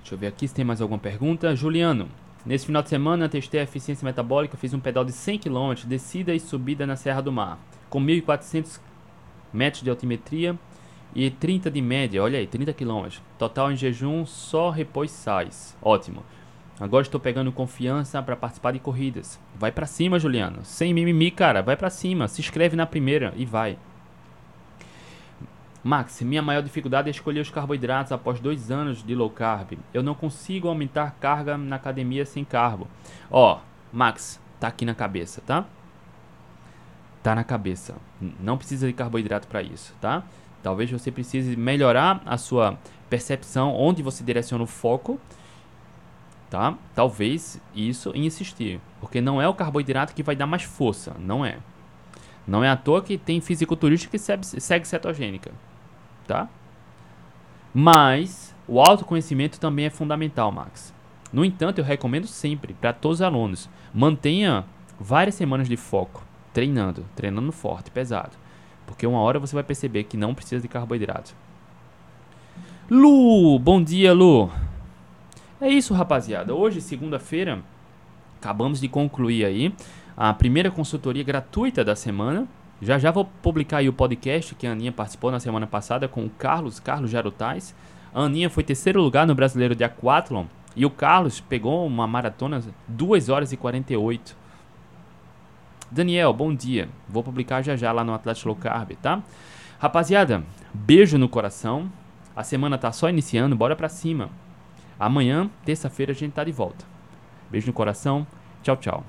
Deixa eu ver aqui se tem mais alguma pergunta. Juliano, nesse final de semana testei a eficiência metabólica, fiz um pedal de 100 km, descida e subida na Serra do Mar, com 1.400 metros de altimetria e 30 de média, olha aí, 30 km. Total em jejum, só repôs sais. Ótimo. Agora estou pegando confiança para participar de corridas. Vai para cima, Juliano. Sem mimimi, cara. Vai para cima. Se inscreve na primeira e vai. Max, minha maior dificuldade é escolher os carboidratos após dois anos de low carb. Eu não consigo aumentar carga na academia sem carbo. Ó, Max, tá aqui na cabeça, tá? Tá na cabeça. Não precisa de carboidrato para isso, tá? Talvez você precise melhorar a sua percepção, onde você direciona o foco, tá? Talvez isso e insistir, porque não é o carboidrato que vai dar mais força, não é. Não é à toa que tem fisiculturista que segue, cetogênica, tá? Mas o autoconhecimento também é fundamental, Max. No entanto, eu recomendo sempre para todos os alunos, mantenha várias semanas de foco treinando, treinando forte, pesado. Porque uma hora você vai perceber que não precisa de carboidrato. Lu, bom dia, Lu. É isso, rapaziada. Hoje, segunda-feira, acabamos de concluir aí a primeira consultoria gratuita da semana. Já já vou publicar aí o podcast que a Aninha participou na semana passada com o Carlos, Carlos Jarutais. A Aninha foi terceiro lugar no Brasileiro de Aquathlon e o Carlos pegou uma maratona 2 horas e 48. Daniel, bom dia. Vou publicar já já lá no Atlético Low Carb, tá? Rapaziada, beijo no coração. A semana tá só iniciando, bora pra cima. Amanhã, terça-feira, a gente tá de volta. Beijo no coração. Tchau, tchau.